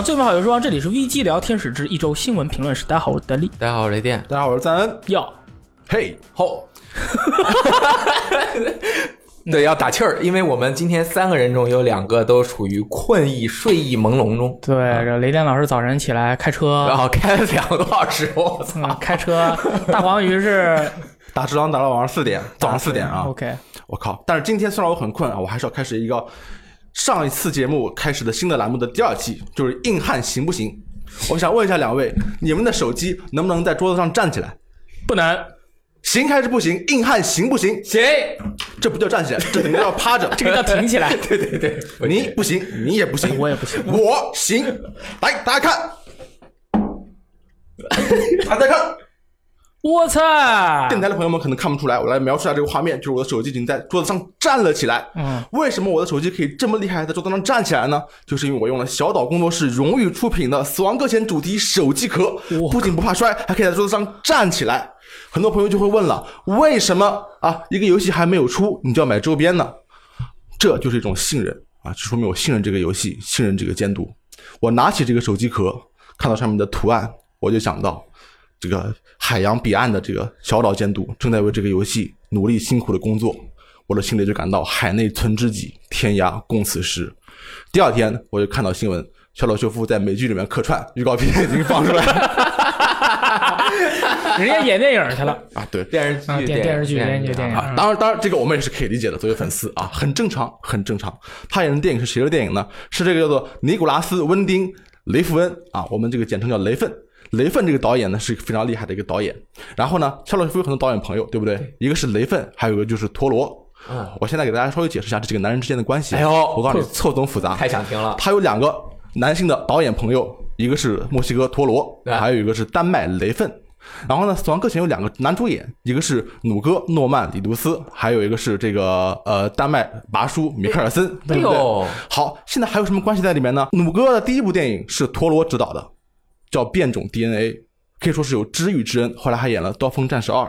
享最美好游时光，这里是 VG 聊天使之一周新闻评论室。大家好，我是德利。大家好，我是雷电。大家好，我是赞恩。要嘿，后，对，要打气儿，因为我们今天三个人中有两个都处于困意、睡意朦胧中，对，这雷电老师早晨起来开车，然后开了两个多小时，我操！嗯，开车。大黄鱼是打直狼打到晚上四点，早上四点啊！OK，我靠！但是今天虽然我很困啊，我还是要开始一个上一次节目开始的新的栏目的第二期，就是硬汉行不行？我想问一下两位，你们的手机能不能在桌子上站起来？不能。行还是不行？硬汉行不行？行，这不叫站起来，这等于要趴着。这个叫挺起来。对对对，你不行，你也不行，我也不行，我行。来，大家看，大家看。我操！电台的朋友们可能看不出来，我来描述一下这个画面，就是我的手机已经在桌子上站了起来。嗯，为什么我的手机可以这么厉害，在桌子上站起来呢？就是因为我用了小岛工作室荣誉出品的《死亡搁浅》主题手机壳，不仅不怕摔，还可以在桌子上站起来。很多朋友就会问了，为什么啊一个游戏还没有出，你就要买周边呢？这就是一种信任啊，就说明我信任这个游戏，信任这个监督。我拿起这个手机壳，看到上面的图案，我就想到。这个海洋彼岸的这个小岛监督正在为这个游戏努力辛苦的工作，我的心里就感到海内存知己，天涯共此时。第二天我就看到新闻，小岛秀夫在美剧里面客串，预告片已经放出来了人家演电影去了啊！对，啊，电视剧、电电视剧、连续电影。啊，当然，当然，这个我们也是可以理解的，作为粉丝啊，很正常，很正常。他演的电影是谁的电影呢？是这个叫做尼古拉斯·温丁·雷弗恩啊，我们这个简称叫雷奋。雷奋这个导演呢是非常厉害的一个导演，然后呢，肖洛夫有很多导演朋友，对不对？一个是雷奋，还有一个就是陀螺。嗯，我现在给大家稍微解释一下这几个男人之间的关系。哎呦我告诉你，错综复杂。太想听了。他有两个男性的导演朋友，一个是墨西哥陀螺，还有一个是丹麦雷奋。然后呢，《死亡搁浅》有两个男主演，一个是努哥诺曼里杜斯，还有一个是这个呃丹麦拔叔米克尔森，对不对？好，现在还有什么关系在里面呢？努哥的第一部电影是陀螺执导的，叫《变种 DNA》，可以说是有知遇之恩。后来还演了《刀锋战士二》。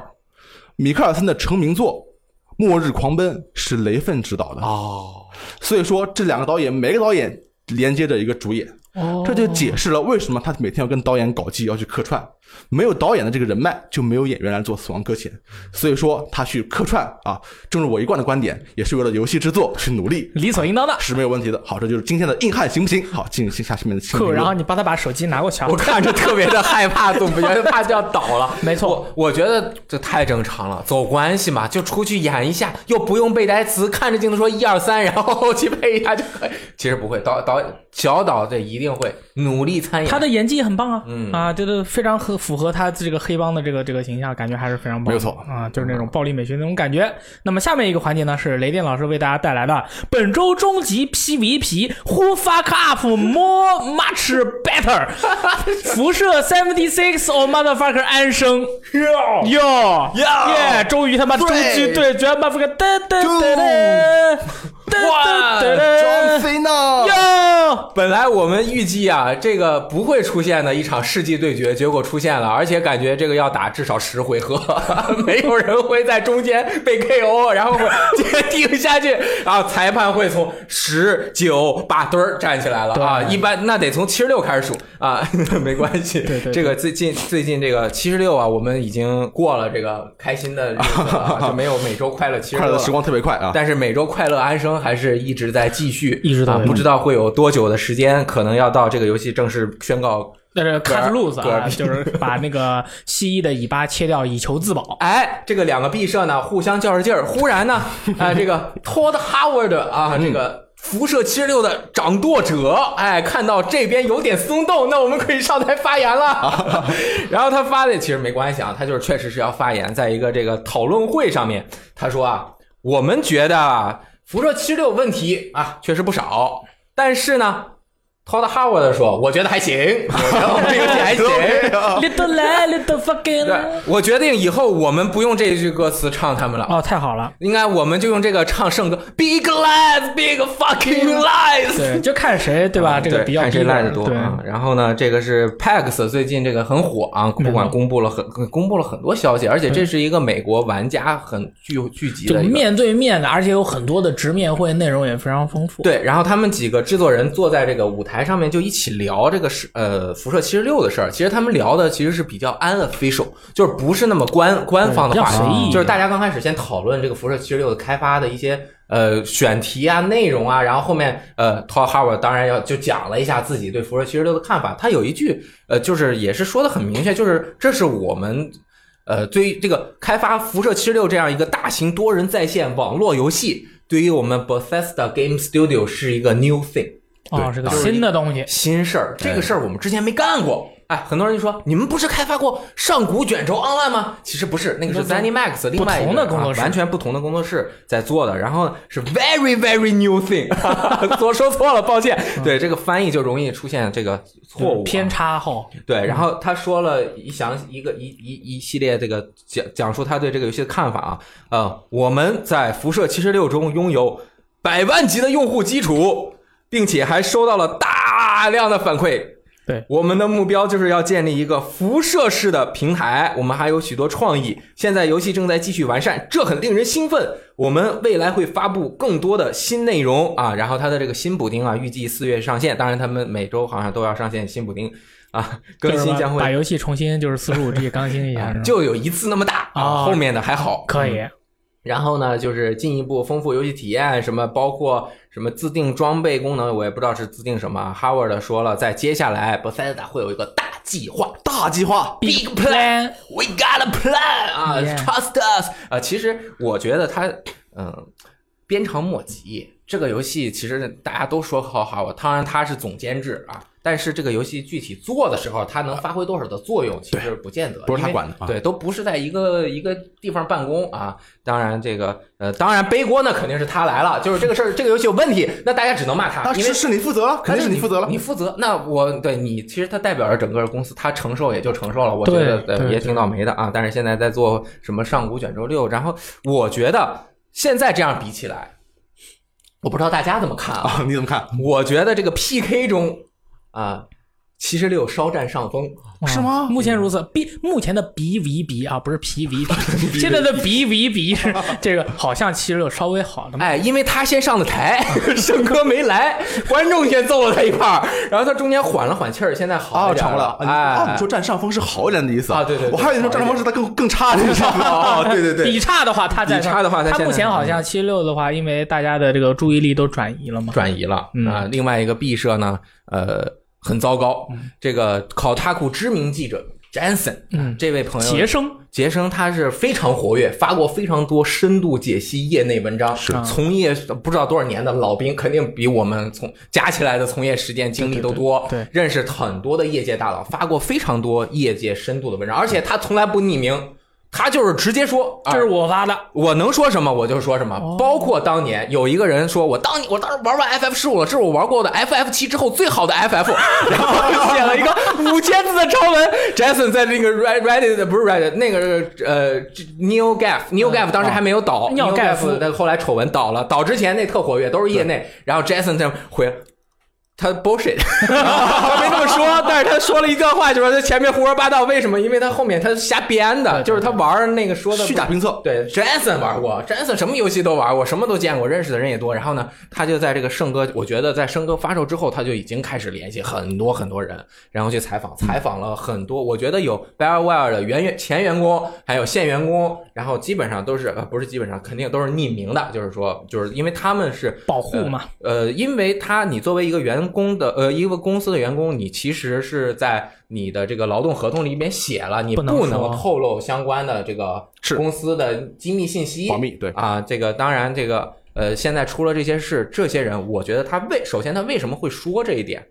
米克尔森的成名作《末日狂奔》是雷奋执导的，哦，所以说这两个导演每个导演连接着一个主演，哦这就解释了为什么他每天要跟导演搞基，要去客串。没有导演的这个人脉，就没有演员来做《死亡搁浅》，所以说他去客串啊，正如我一贯的观点，也是为了游戏制作去努力，理所应当的。是没有问题的。好，这就是今天的硬汉，行不行？好，进行下下面的新闻酷，然后你帮他把手机拿过去啊。我看着特别的害怕，总觉得怕就要倒了。没错我我觉得这太正常了，走关系嘛，就出去演一下，又不用背台词，看着镜头说一二三，然后后期配一下就可以。其实不会，导导小导这一定会努力参演。他的演技也很棒啊，嗯啊，这个非常合符合他这个黑帮的这个这个形象，感觉还是非常棒的，没错。啊，就是那种暴力美学那种感觉。那么下面一个环节呢，是雷电老师为大家带来的本周终极 PVP Who fuck up more much better 辐射 seventy six or motherfucker 安生。哟哟耶，终于他妈终极对。决 motherfucker 哒哒哒哒哒哒哒 John Cena 哟。本来我们预计啊，这个不会出现的一场世纪对决，结果出现了，而且感觉这个要打至少十回合，没有人会在中间被 KO，然后会决定下去，然后裁判会从十九把墩儿站起来了。啊，一般那得从七十六开始数啊，没关系，对对这个最近最近这个七十六啊，我们已经过了这个开心的日子了，啊 就没有每周快乐七十六快乐的时光特别快啊！但是每周快乐安生还是一直在继续，啊，一直都有不知道会有多久的时间，可能要到这个游戏正式宣告。那是 cut loose 啊，就是把那个蜥蜴的尾巴切掉，以求自保。哎，这个两个毕设呢互相较着劲儿，忽然呢，哎、这个 Todd Howard 啊，这个辐射七十六的掌舵者，哎，看到这边有点松动，那我们可以上台发言了。然后他发的其实没关系啊，他就是确实是要发言，在一个这个讨论会上面，他说啊，我们觉得啊辐射七十六问题啊确实不少，但是呢。Todd Howard 说：“我觉得还行，我觉得我这个游戏还行。Little lie, little fucking 对，我决定以后我们不用这一句歌词唱他们了，哦，太好了，应该我们就用这个唱圣歌。Big lies, big fucking lies。对，就看谁对吧？这个比较看谁赖的多对，啊。然后呢，这个是 PAX 最近这个很火啊，不管公布了很公布了很多消息，而且这是一个美国玩家很聚聚集的面对面的，而且有很多的直面会，内容也非常丰富。对，然后他们几个制作人坐在这个舞台上面，就一起聊这个是呃辐射七十六的事儿。其实他们聊的其实是比较 unofficial，就是不是那么官官方的话题，就是大家刚开始先讨论这个辐射七十六的开发的一些呃选题啊、内容啊，然后后面呃 Todd Howard 当然要就讲了一下自己对辐射七十六的看法。他有一句呃，就是也是说的很明确，就是这是我们。呃，对于这个开发辐射七十六这样一个大型多人在线网络游戏，对于我们 Bethesda Game Studio 是一个 new thing 啊，是个就是新的东西。新事儿。这个事儿我们之前没干过。哎，很多人就说你们不是开发过上古卷轴 Online 吗？其实不是，那个是 ZeniMax 另外一个不同的工作室啊完全不同的工作室在做的。然后是 very very new thing，我说错了，抱歉。对这个翻译就容易出现这个错误啊偏差哈，对，然后他说了一详一个一一一系列这个讲讲述他对这个游戏的看法啊，呃，我们在辐射七十六中拥有百万级的用户基础，并且还收到了大量的反馈。对，我们的目标就是要建立一个辐射式的平台，我们还有许多创意。现在游戏正在继续完善，这很令人兴奋。我们未来会发布更多的新内容啊，然后它的这个新补丁啊，预计四月上线。当然，他们每周好像都要上线新补丁啊，更新将会把游戏重新就是四十五 G 更新一下，就有一次那么大啊后面的还好，可以。然后呢，就是进一步丰富游戏体验，什么包括什么自定装备功能，我也不知道是自定什么。Howard 说了，在接下来 Bethesda 会有一个大计划大计划，，Big Plan。We got a plan 啊 Yeah，Trust us 啊。其实我觉得他，嗯，鞭长莫及。这个游戏其实大家都说好好，当然他是总监制啊，但是这个游戏具体做的时候，它能发挥多少的作用，其实不见得，不是他管的啊对，都不是在一个一个地方办公啊。当然，这个呃，当然背锅呢肯定是他来了，就是这个事儿，这个游戏有问题，那大家只能骂他，因为是是你负责了，肯定是你你负责了你。负责。那我对你，其实他代表着整个公司，他承受也就承受了。我觉得也挺倒霉的啊。但是现在在做什么上古卷轴六，然后我觉得现在这样比起来，我不知道大家怎么看啊？啊，你怎么看？我觉得这个 PK 中啊，七十六稍占上风。是吗？啊目前如此，B 目前的 BVB 啊，不是 PVP，现在的 BVB 是 这个，好像七十六稍微好的嘛。哎，因为他先上的台，盛哥没来，观众先揍了他一块，然后他中间缓了缓气儿，现在好哦，一点成了。哎，哦，你说占上风是好一点的意思。啊对对对我还以为你说占上风是他更更差的意思。哦，对对对，比差的话，他在比差的话他他目前好像七十六的话，因为大家的这个注意力都转移了嘛。转移了。嗯。啊。另外一个 B 社呢，呃，很糟糕。这个考塔库知名记者 Jensen，嗯。这位朋友杰生。杰生他是非常活跃，发过非常多深度解析业内文章，是。从业不知道多少年的老兵，肯定比我们从加起来的从业时间经历都多。对。认识很多的业界大佬，发过非常多业界深度的文章，而且他从来不匿名，他就是直接说，啊这是我发的，我能说什么我就说什么，哦包括当年有一个人说我当我当时玩完 FF 十五了，这是我玩过的 FF 七之后最好的 FF，然后写了一个五千字的超文。Jason 在那个 Red Reddit 不是 Reddit 那个呃 Newgaf Newgaf 当时还没有倒，New Gaff 后来丑闻倒了，倒之前那特活跃，都是业内。然后 Jason 在回。他 bullshit，他没这么说，但是他说了一段话，就说他前面胡说八道，为什么？因为他后面他是瞎编的，就是他玩那个说的虚假评测。对，Jensen 玩过，Jensen 什么游戏都玩过，什么都见过，认识的人也多。然后呢，他就在这个圣歌，我觉得在圣哥发售之后，他就已经开始联系很多很多人，然后去采访，采访了很多，我觉得有 BioWare 的原员前员工，还有现员工，然后基本上都是呃不是基本上，肯定都是匿名的，就是说，就是因为他们是保护嘛。呃，因为他你作为一个员工的呃一个公司的员工，你其实是在你的这个劳动合同里面写了，你不能透露相关的这个公司的机密信息，保密对啊，这个当然这个呃现在出了这些事，这些人我觉得他为首先他为什么会说这一点，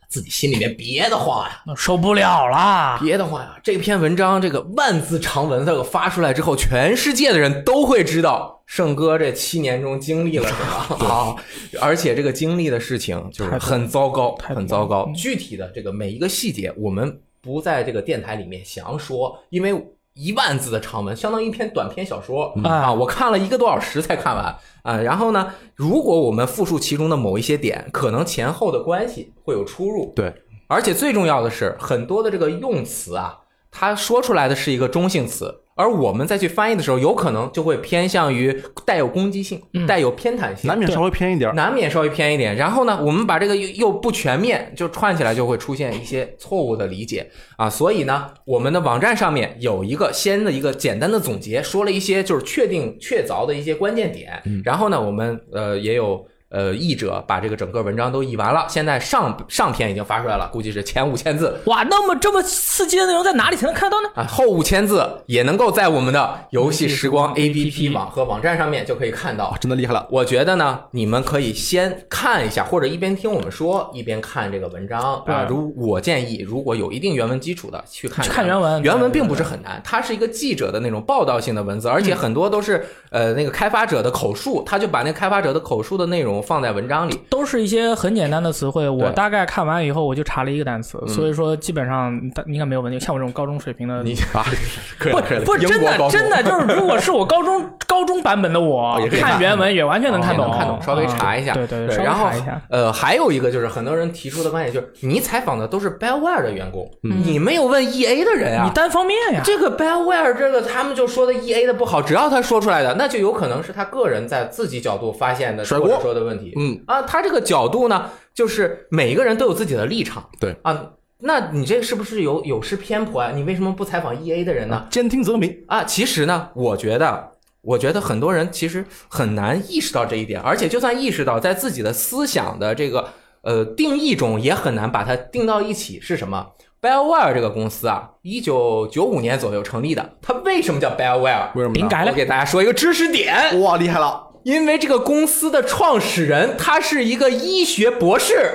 他自己心里面憋得慌呀。受不了啦！憋得慌呀，这篇文章这个万字长文这个发出来之后，全世界的人都会知道圣哥这七年中经历了什么 啊！而且这个经历的事情就是很糟糕，很糟糕。嗯具体的这个每一个细节，我们不在这个电台里面详说，因为一万字的长文，相当于一篇短篇小说、啊啊！我看了一个多小时才看完啊。然后呢，如果我们复述其中的某一些点，可能前后的关系会有出入。对，而且最重要的是，很多的这个用词啊，它说出来的是一个中性词，而我们再去翻译的时候，有可能就会偏向于带有攻击性、带有偏袒性，难免稍微偏一点儿。难免稍微偏一点。然后呢，我们把这个又又不全面，就串起来就会出现一些错误的理解啊。所以呢，我们的网站上面有一个先的一个简单的总结，说了一些就是确定确凿的一些关键点。然后呢，我们呃也有。呃，译者把这个整个文章都译完了，现在上上篇已经发出来了，估计是前五千字哇，那么这么刺激的内容在哪里才能看到呢？啊，后五千字也能够在我们的游戏时光 APP 网和网站上面就可以看到哇，。真的厉害了！我觉得呢，你们可以先看一下，或者一边听我们说，一边看这个文章啊。如我建议，如果有一定原文基础的，去看去看原文原文并不是很难，它是一个记者的那种报道性的文字，而且很多都是呃那个开发者的口述，他就把那个开发者的口述的内容放在文章里。都是一些很简单的词汇，我大概看完以后我就查了一个单词，所以说基本上大应该没有问题。像我这种高中水平的，你啊，可以不不真的真的就是，如果是我高中 高中版本的我也可以看看原文也完全能看懂，看懂，稍微查一下。对对对然后。呃，还有一个就是很多人提出的观点就是，你采访的都是 BioWare 的员工，嗯你没有问 EA 的人啊。你单方面呀，这个 BioWare 这个他们就说的 EA 的不好，只要他说出来的，那就有可能是他个人在自己角度发现的或甩锅者说的问题。嗯啊，他这个角度呢，就是每一个人都有自己的立场。对啊，那你这是不是有有失偏颇啊？你为什么不采访 EA 的人呢？兼听则明。啊，其实呢，我觉得，我觉得很多人其实很难意识到这一点，而且就算意识到，在自己的思想的这个呃定义中，也很难把它定到一起是什么。BioWare 这个公司啊，一九九五年左右成立的，它为什么叫 BioWare？为什么您改了，我给大家说一个知识点，哇，厉害了！因为这个公司的创始人他是一个医学博士，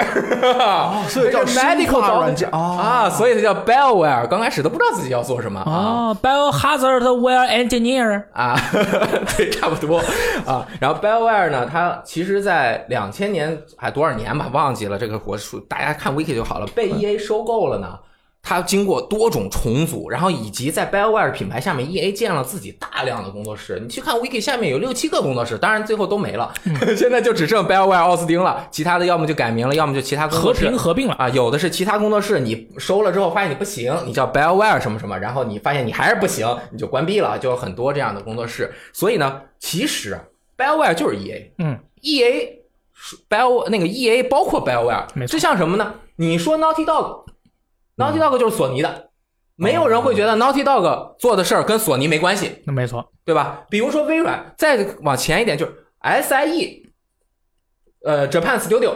所以叫 medical 生化软件 doctor 啊啊，所以它叫 BioWare。刚开始都不知道自己要做什么啊。哦，biohazard ware engineer，啊，对，差不多啊。然后 BioWare 呢，它其实在两千年还多少年吧，忘记了这个我数，大家看 wiki 就好了。被 EA 收购了呢，它经过多种重组，然后以及在 BioWare 品牌下面，EA 建了自己大量的工作室。你去看 wiki 下面有六七个工作室，当然最后都没了，现在就只剩 BioWare 奥斯汀了，其他的要么就改名了，要么就其他工和作室平合并了。啊，有的是其他工作室，你收了之后发现你不行，你叫 BioWare 什么什么，然后你发现你还是不行，你就关闭了，就有很多这样的工作室。所以呢，其实啊 BioWare 就是 EA，嗯，EA 是 Bio 那个 EA 包括 BioWare，没错就像什么呢？你说 Naughty Dog，Naughty Dog 就是索尼的，没有人会觉得 Naughty Dog 做的事儿跟索尼没关系，那没错，对吧？比如说微软，再往前一点就是 SIE，呃，Japan Studio，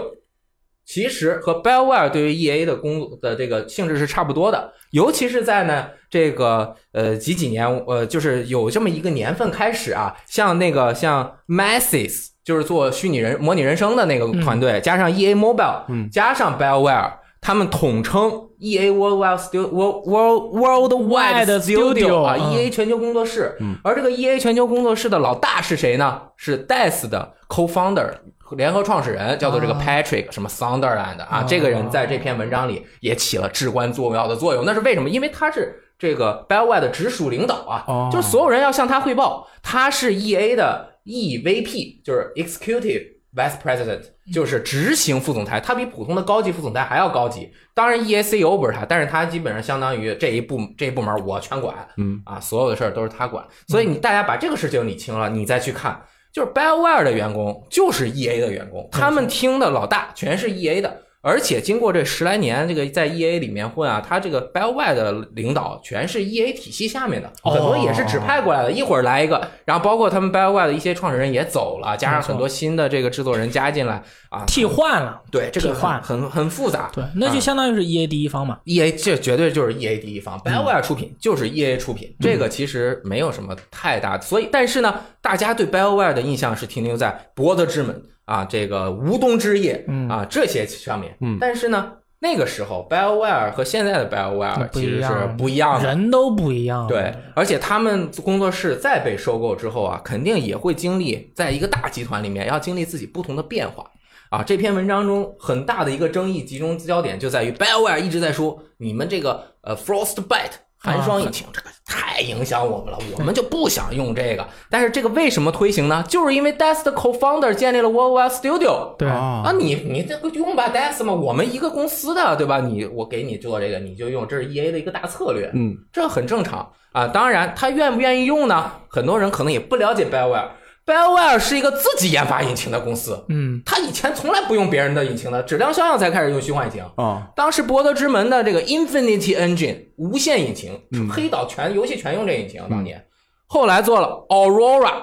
其实和 BioWare 对于 EA 的工作的这个性质是差不多的，尤其是在呢这个呃几几年，呃，就是有这么一个年份开始啊，像那个像 Masses，就是做虚拟人模拟人生的那个团队，加上 EA Mobile，嗯加上 BioWare。他们统称 EA Worldwide Studio World World Worldwide Studio 啊嗯，EA 全球工作室。而这个 EA 全球工作室的老大是谁呢？是 Death 的 co-founder 联合创始人，叫做这个 Patrick 什么 Sunderland 啊。这个人在这篇文章里也起了至关重要的作用。那是为什么？因为他是这个 BioWare 的直属领导啊，哦就是所有人要向他汇报。他是 EA 的 EVP，就是 Executive Vice President，就是执行副总裁，他比普通的高级副总裁还要高级。当然，EA CEO 不是他，但是他基本上相当于这一部这一部门我全管，嗯啊，所有的事儿都是他管。所以你大家把这个事情理清了，你再去看，就是 BioWare 的员工就是 EA 的员工，他们听的老大全是 EA 的。而且经过这十来年，这个在 EA 里面混啊，他这个 BioWare 的领导全是 EA 体系下面的，哦很多也是指派过来的。一会儿来一个，然后包括他们 BioWare 的一些创始人也走了，加上很多新的这个制作人加进来啊，替换了，对这个换很很很复杂。对，那就相当于是 EA 第一方嘛。EA 这绝对就是 EA 第一方，BioWare 出品就是 EA 出品，这个其实没有什么太大的。所以，但是呢，大家对 BioWare 的印象是停留在博德之门啊，这个无冬之夜嗯啊这些上面。嗯但是呢，那个时候 BioWare 和现在的 BioWare 不其实是，不一样的。人都不一样。对，而且他们工作室再被收购之后啊，肯定也会经历在一个大集团里面要经历自己不同的变化啊。这篇文章中很大的一个争议集中焦点就在于 BioWare 一直在说你们这个呃 Frostbite 寒霜引擎、这个太影响我们了，我们就不想用这个。但是这个为什么推行呢？就是因为 Desk 的 co-founder 建立了 Worldwide Studio。对啊啊，你你这个用吧，Desk 嘛，我们一个公司的对吧？你我给你做这个，你就用，这是 EA 的一个大策略。嗯，这很正常啊。当然，他愿不愿意用呢？很多人可能也不了解 BioWare。BioWare 是一个自己研发引擎的公司，嗯，他以前从来不用别人的引擎的，质量效应才开始用虚幻引擎。啊，当时博德之门的这个 Infinity Engine 无限引擎，黑岛全游戏全用这引擎，当年。后来做了 Aurora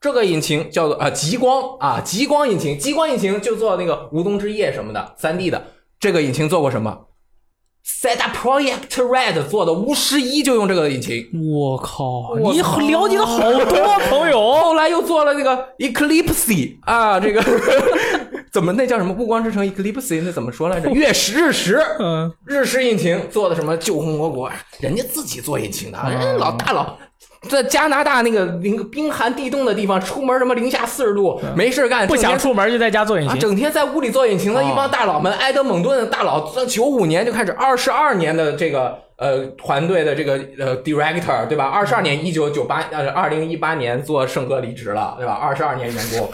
这个引擎叫做啊极光啊极光引擎，极光引擎就做那个无冬之夜什么的三 D 的。这个引擎做过什么？Set Project Red 做的巫师一就用这个引擎，我靠，你了解了好多朋友。后来又做了那个 Eclipse 啊，这个 怎么那叫什么暮光之城 Eclipse 那怎么说来着？月食日食，嗯，日食引擎做的什么救红魔国，人家自己做引擎的，人家老大佬。在加拿大那个零冰寒地冻的地方，出门什么零下四十度，没事干，不想出门就在家做引啊，擎。整天在屋里做引擎的一帮大佬们，埃德蒙顿的大佬，从九五年就开始，二十二年的这个呃团队的这个呃 director 对吧？二十二年，一九九八呃二零一八年做圣哥离职了对吧？二十二年员工，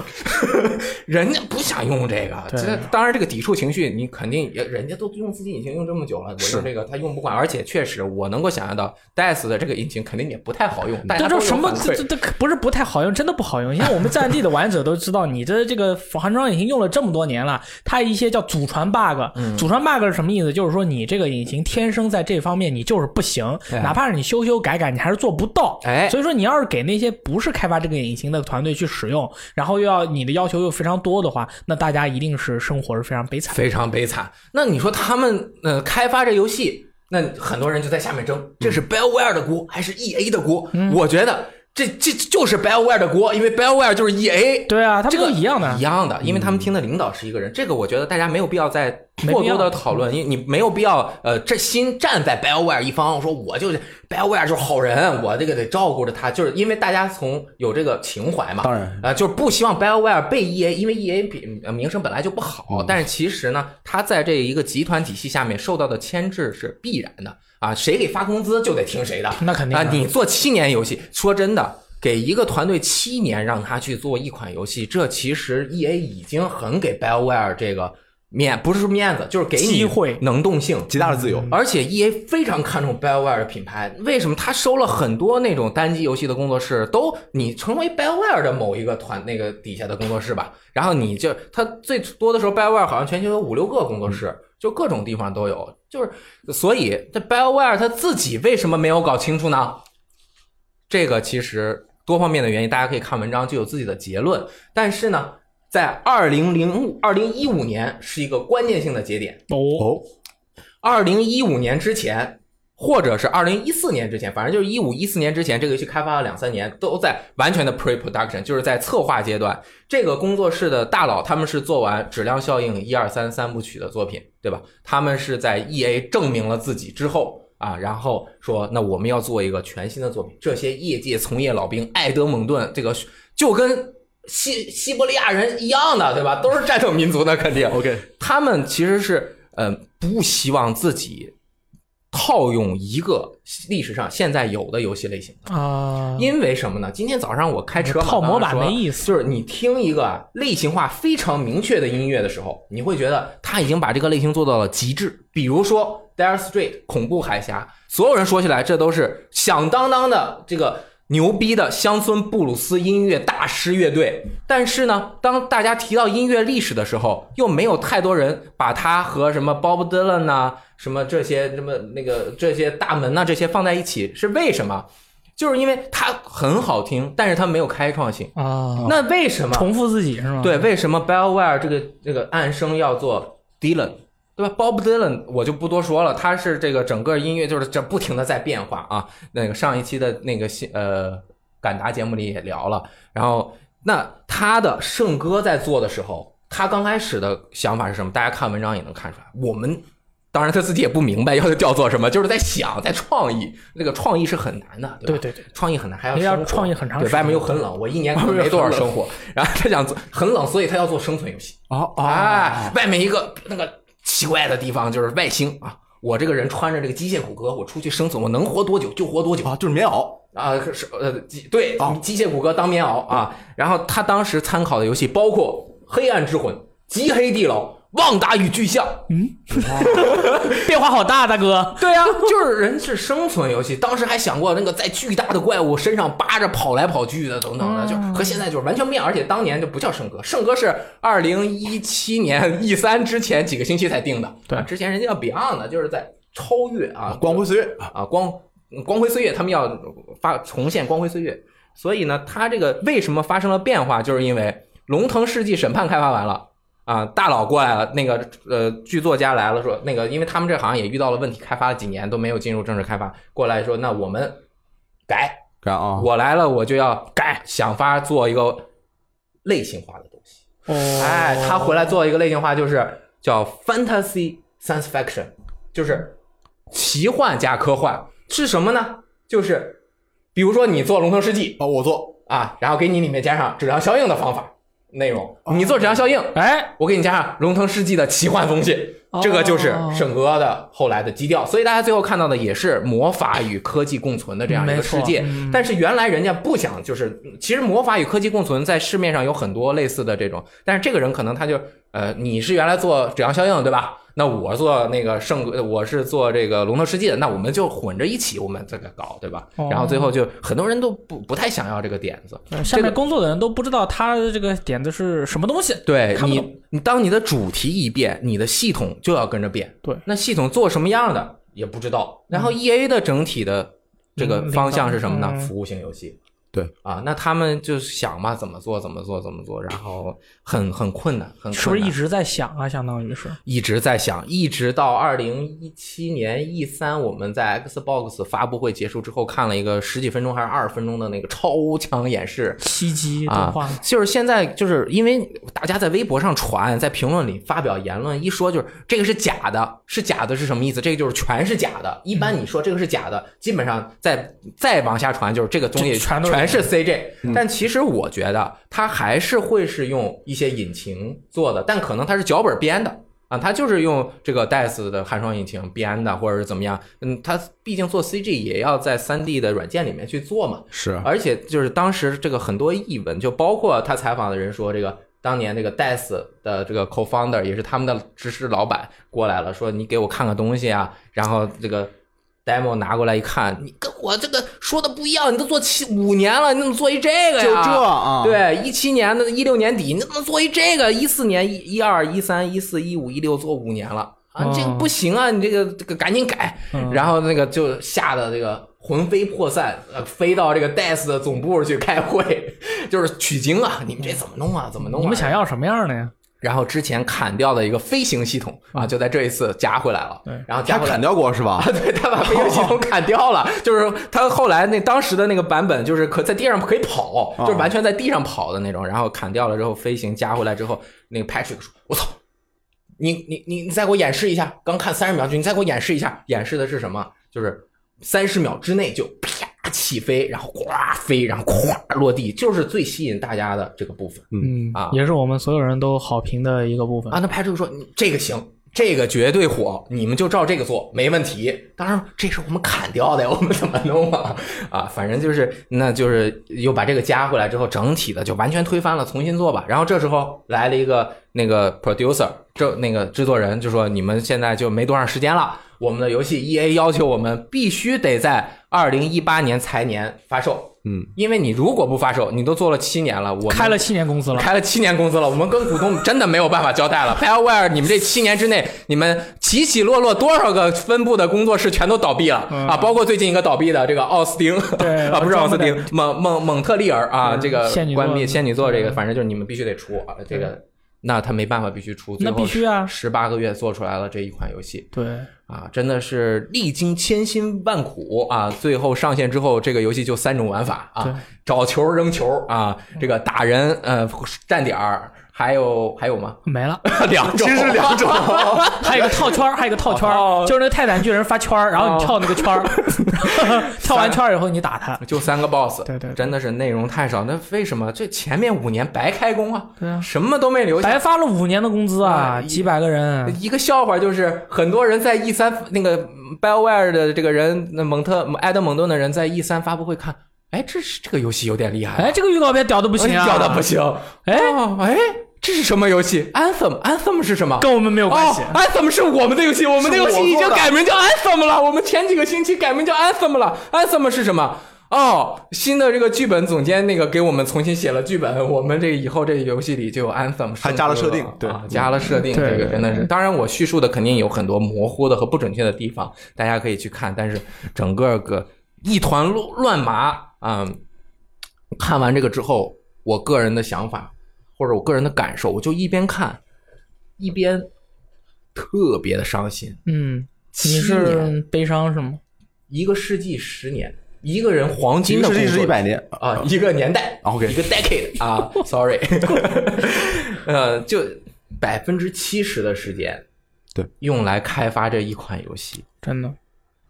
人家不想用这个，对这当然这个抵触情绪你肯定也，人家都用自己引擎用这么久了，我用这个他用不惯，而且确实我能够想象到 DICE 的这个引擎肯定也不太好用，大家都有这这什么？这这这不是不太好用，真的不好用。因为我们战地的玩者都知道，你的这个寒装引擎用了这么多年了，它一些叫祖传 bug，、祖嗯传 bug 是什么意思？就是说你这个引擎天生在这方面你就是不行，对哪怕是你修修改改，你还是做不到。哎所以说你要是给那些不是开发这个引擎的团队去使用，然后又要你的要求又非常多的话，那大家一定是生活是非常悲惨。非常悲惨。那你说他们呃开发这游戏，那很多人就在下面争，这是 BioWare 的锅还是 EA 的锅？我觉得这这就是 BioWare 的锅，因为 BioWare 就是 EA。对啊，他们这个都一样的。一。样的，因为他们听的领导是一个人，这个我觉得大家没有必要再过多没必要的讨论，因为你没有必要呃，这心站在 BioWare 一方，说我就是 BioWare 就是好人，我这个得照顾着他，就是因为大家从有这个情怀嘛，当然。啊、就是不希望 BioWare 被 EA，因为 EA 比呃名声本来就不好，但是其实呢，他在这一个集团体系下面受到的牵制是必然的啊，谁给发工资就得听谁的，那肯定啊，你做七年游戏，说真的。给一个团队七年让他去做一款游戏，这其实 E A 已经很给 BioWare 这个面，不是说面子，就是给你机会能动性。极大的自由。而且 E A 非常看重 BioWare 的品牌，为什么他收了很多那种单机游戏的工作室，都你成为 BioWare 的某一个团那个底下的工作室吧，然后你就他最多的时候 BioWare 好像全球有五六个工作室，就各种地方都有，就是所以这 BioWare 他自己为什么没有搞清楚呢？这个其实多方面的原因，大家可以看文章就有自己的结论。但是呢，在二零零二零一五年是一个关键性的节点。哦，哦，二零一五年之前，或者是二零一四年之前，反正就是一五一四年之前，这个游戏开发了两三年，都在完全的 pre-production，就是在策划阶段。这个工作室的大佬他们是做完《质量效应》一二三三部曲的作品，对吧？他们是在 E A 证明了自己之后。啊，然后说，那我们要做一个全新的作品。这些业界从业老兵，艾德蒙顿这个就跟西西伯利亚人一样的，对吧？都是战斗民族的，肯定。OK，他们其实是呃不希望自己套用一个历史上现在有的游戏类型的，啊，因为什么呢？今天早上我开车嘛，套模板没意思就是你听一个啊类型化非常明确的音乐的时候，你会觉得他已经把这个类型做到了极致。比如说《Dire Street》恐怖海峡，所有人说起来这都是响当当的这个牛逼的乡村布鲁斯音乐大师乐队。但是呢，当大家提到音乐历史的时候，又没有太多人把它和什么 Bob Dylan 啊、什么这些什么那个这些大门呐、这些放在一起，是为什么？就是因为它很好听，但是它没有开创性。啊，那为什么？重复自己是吗？对，为什么 Bellware 这个这个暗声要做 Dylan，对吧？Bob Dylan 我就不多说了，他是这个整个音乐就是这不停的在变化啊。那个上一期的那个新呃敢达节目里也聊了，然后那他的圣歌在做的时候，他刚开始的想法是什么？大家看文章也能看出来，我们。当然，他自己也不明白要叫做什么，就是在想，在创意。那个创意是很难的，对吧？对对对，创意很难，还要创意很长对，时间外面又很冷，我一年没多少生活。然后他想做很冷，所以他要做生存游戏。哦哎，外面一个那个奇怪的地方就是外星啊，我这个人穿着这个机械骨骼，我出去生存，我能活多久就活多久啊，就是棉袄。啊，是呃，机对啊机械骨骼当棉袄啊。然后他当时参考的游戏包括《黑暗之魂》《极黑地牢》《旺达与巨像》。嗯 变化好大，大哥。对啊，就是人是生存游戏，当时还想过那个在巨大的怪物身上扒着跑来跑去的等等的，就和现在就是完全不一样。而且当年就不叫圣歌，圣歌是二零一七年 E 三之前几个星期才定的，对啊之前人家叫 Beyond 就是在超越啊光辉岁月啊，啊，光光辉岁月，他们要发重现光辉岁月，所以呢，它这个为什么发生了变化，就是因为龙腾世纪审判开发完了。啊，大佬过来了，那个呃，剧作家来了，说那个，因为他们这好像也遇到了问题，开发了几年都没有进入正式开发，过来说，那我们改，改啊！我来了，我就要改，想法做一个类型化的东西。哦，哎，他回来做一个类型化，就是叫 fantasy science fiction，就是奇幻加科幻，是什么呢？就是比如说你做《龙腾世纪哦，我做》啊，然后给你里面加上质量效应的方法内容，你做质量效应，哎，我给你加上《龙腾世纪》的奇幻风气，这个就是圣歌的后来的基调。所以大家最后看到的也是魔法与科技共存的这样一个世界。嗯但是原来人家不想，就是其实魔法与科技共存在市面上有很多类似的这种，但是这个人可能他就呃，你是原来做质量效应的对吧？那我做那个圣，我是做这个龙头世界的，那我们就混着一起，我们这个搞对吧？哦然后最后就很多人都不不太想要这个点子。下面工作的人都不知道他的这个点子是什么东西。对你，你当你的主题一变，你的系统就要跟着变。对，那系统做什么样的也不知道。然后 E A 的整体的这个嗯方向是什么呢？嗯服务型游戏。对啊，那他们就想嘛，怎么做怎么做怎么做，然后很很困难，很困难。是不是一直在想啊？相当于是，一直在想，一直到二零一七年 E 三，我们在 Xbox 发布会结束之后，看了一个十几分钟还是二十分钟的那个超强演示，七级动啊画，，就是现在就是因为大家在微博上传，在评论里发表言论，一说就是这个是假的，是假的是什么意思？这个就是全是假的。一般你说这个是假的，基本上再再往下传就是这个东西就全都是全是 CG。但其实我觉得它还是会是用一些引擎做的，但可能它是脚本编的。啊，它就是用这个 DICE 的汉双引擎编的，或者是怎么样？嗯，它毕竟做 CG 也要在 3D 的软件里面去做嘛。是而且就是当时这个很多译文，就包括他采访的人说，这个当年这个 DICE 的这个 co-founder 也是他们的知识老板过来了，说你给我看个东西啊，然后这个 demo 拿过来一看，你跟我这个说的不一样，你都做七五年了，你怎么做一这个呀？就这啊，，对，一七年的，一六年底，你怎么做一这个？一四年、一一二、一三、一四、一五、一六，做五年了啊！哦这个不行啊，你这个这个赶紧改。嗯然后那个就吓得这个魂飞魄散，呃，飞到这个 DICE 的总部去开会，就是取经啊！你们这怎么弄啊？怎么弄、啊？你们想要什么样的呀？然后之前砍掉的一个飞行系统啊，就在这一次加回来了。对然后加回来他砍掉过是吧啊，？对他把飞行系统砍掉了，就是他后来那当时的那个版本，就是可在地上可以跑，啊就是完全在地上跑的那种。然后砍掉了之后，飞行加回来之后，那个 Patrick 说：“我操，你你你你再给我演示一下，刚看三十秒就你再给我演示一下，演示的是什么？就是三十秒之内就啪起飞，然后呱飞，然后咵落地，就是最吸引大家的这个部分。”嗯啊也是我们所有人都好评的一个部分啊，那拍出说你这个行，这个绝对火，你们就照这个做，没问题。当然，这是我们砍掉的，我们怎么弄啊？啊，反正就是，那就是又把这个加回来之后，整体的就完全推翻了，重新做吧。然后这时候来了一个那个 producer，这那个制作人就说，你们现在就没多长时间了，我们的游戏 E A 要求我们必须得在二零一八年财年发售。嗯，因为你如果不发售，你都做了七年了，我开了七年公司了，开了七年公司了，我们跟股东真的没有办法交代了。BioWare，你们这七年之内，你们起起落落多少个分部的工作室全都倒闭了、啊，包括最近一个倒闭的这个奥斯汀，对 啊，不是奥斯汀，蒙蒙蒙特利尔啊，嗯这个关闭仙女座这个，嗯反正就是你们必须得出啊，这个那他没办法必须出，那必须啊十八个月做出来了这一款游戏。对，啊，真的是历经千辛万苦啊！最后上线之后，这个游戏就三种玩法啊：找球、扔球啊，这个打人、呃站点儿还有还有吗？没了。两种，其实是两种。还有一个套圈儿，还有一个套圈就是那个泰坦巨人发圈儿，然后你跳那个圈儿，跳完圈儿以后你打他。就三个 boss，对对对真的是内容太少。那为什么这前面五年白开工啊？对啊什么都没留下。白发了五年的工资啊，啊几百个人。一个笑话就是，很多人在 E 三那个 BioWare 的这个人，那蒙特埃德蒙顿的人在 E 三发布会看，哎，这是这个游戏有点厉害啊，哎，这个预告片屌的不行啊，屌的不行。哎哦，哎，这是什么游戏？Anthem，Anthem 是什么？跟我们没有关系。哦，Anthem 是我们的游戏，我们的游戏已经改名叫 Anthem 了。我们前几个星期改名叫 Anthem 了。Anthem 是什么？哦，新的这个剧本总监那个给我们重新写了剧本，我们这以后这个游戏里就有 Anthem，还加了设定对啊，加了设定，对这个真的是。当然，我叙述的肯定有很多模糊的和不准确的地方，大家可以去看。但是整个个一团乱乱麻啊、看完这个之后，我个人的想法或者我个人的感受，我就一边看一边特别的伤心。嗯，你七年是悲伤是吗？一个世纪十年，一个人黄一个世纪金的工作是一百年，啊，一个年代 OK 一个 decade 啊，sorry，呃，就百分之七十的时间，对，用来开发这一款游戏，真的，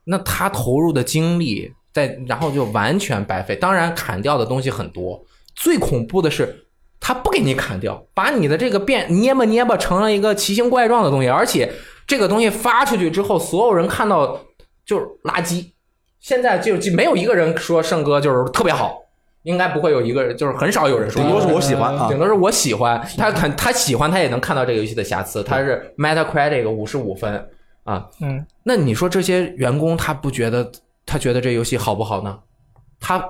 那他投入的精力在，然后就完全白费。当然，砍掉的东西很多，最恐怖的是。他不给你砍掉，把你的这个变捏吧捏吧成了一个奇形怪状的东西，而且这个东西发出去之后，所有人看到就是垃圾。现在就就没有一个人说圣哥就是特别好，应该不会有一个人，就是很少有人说顶多是我喜欢啊顶。多是我喜欢，他肯他喜欢，他也能看到这个游戏的瑕疵。他是 Metacritic 五十五分啊，嗯，那你说这些员工他不觉得他觉得这游戏好不好呢？他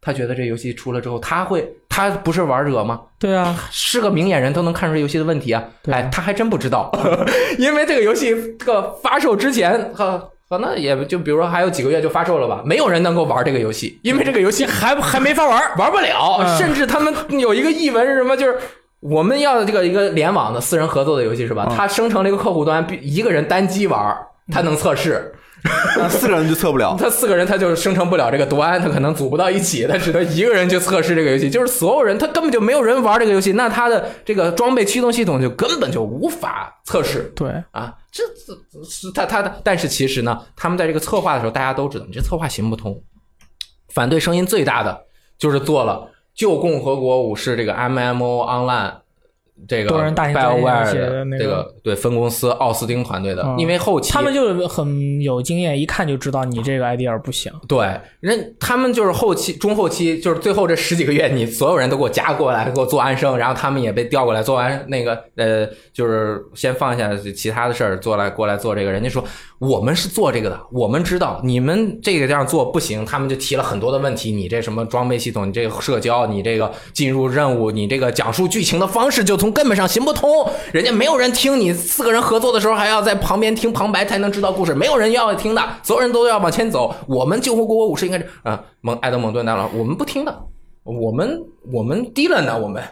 他觉得这游戏出了之后，他会他不是玩者吗？对啊，是个明眼人都能看出这游戏的问题啊！对哎，他还真不知道，因为这个游戏这个发售之前，可可能也就比如说还有几个月就发售了吧，没有人能够玩这个游戏，因为这个游戏还还没法玩。玩不了，嗯甚至他们有一个译文是什么，就是我们要的这个一个联网的私人合作的游戏是吧？嗯它生成了一个客户端，必一个人单机玩，他能测试。那四个人就测不了。他四个人他就生成不了这个端，他可能组不到一起，他只能一个人去测试这个游戏。就是所有人他根本就没有人玩这个游戏，那他的这个装备驱动系统就根本就无法测试对，啊。这这是他他的，但是其实呢，他们在这个策划的时候，大家都知道你这策划行不通。反对声音最大的就是做了《旧共和国武士》这个 MMO Online。这个多人大型专业游 BioWare 的的那个这个对分公司奥斯汀团队的，嗯因为后期他们就很有经验，一看就知道你这个 idea 不行。对，人他们就是后期、中后期，就是最后这十几个月，你所有人都给我加过来，给我做安生，然后他们也被调过来，做完那个呃，就是先放下其他的事儿，做来过来做这个。人家说我们是做这个的，我们知道你们这个这样做不行，他们就提了很多的问题。你这什么装备系统，你这个社交，你这个进入任务，你这个讲述剧情的方式就从根本上行不通。人家没有人听你四个人合作的时候，还要在旁边听旁白才能知道故事，没有人要听的，所有人都要往前走。我们救护国武士应该是啊，蒙埃德蒙顿大佬，我们不听的。我们我们低了呢，我们，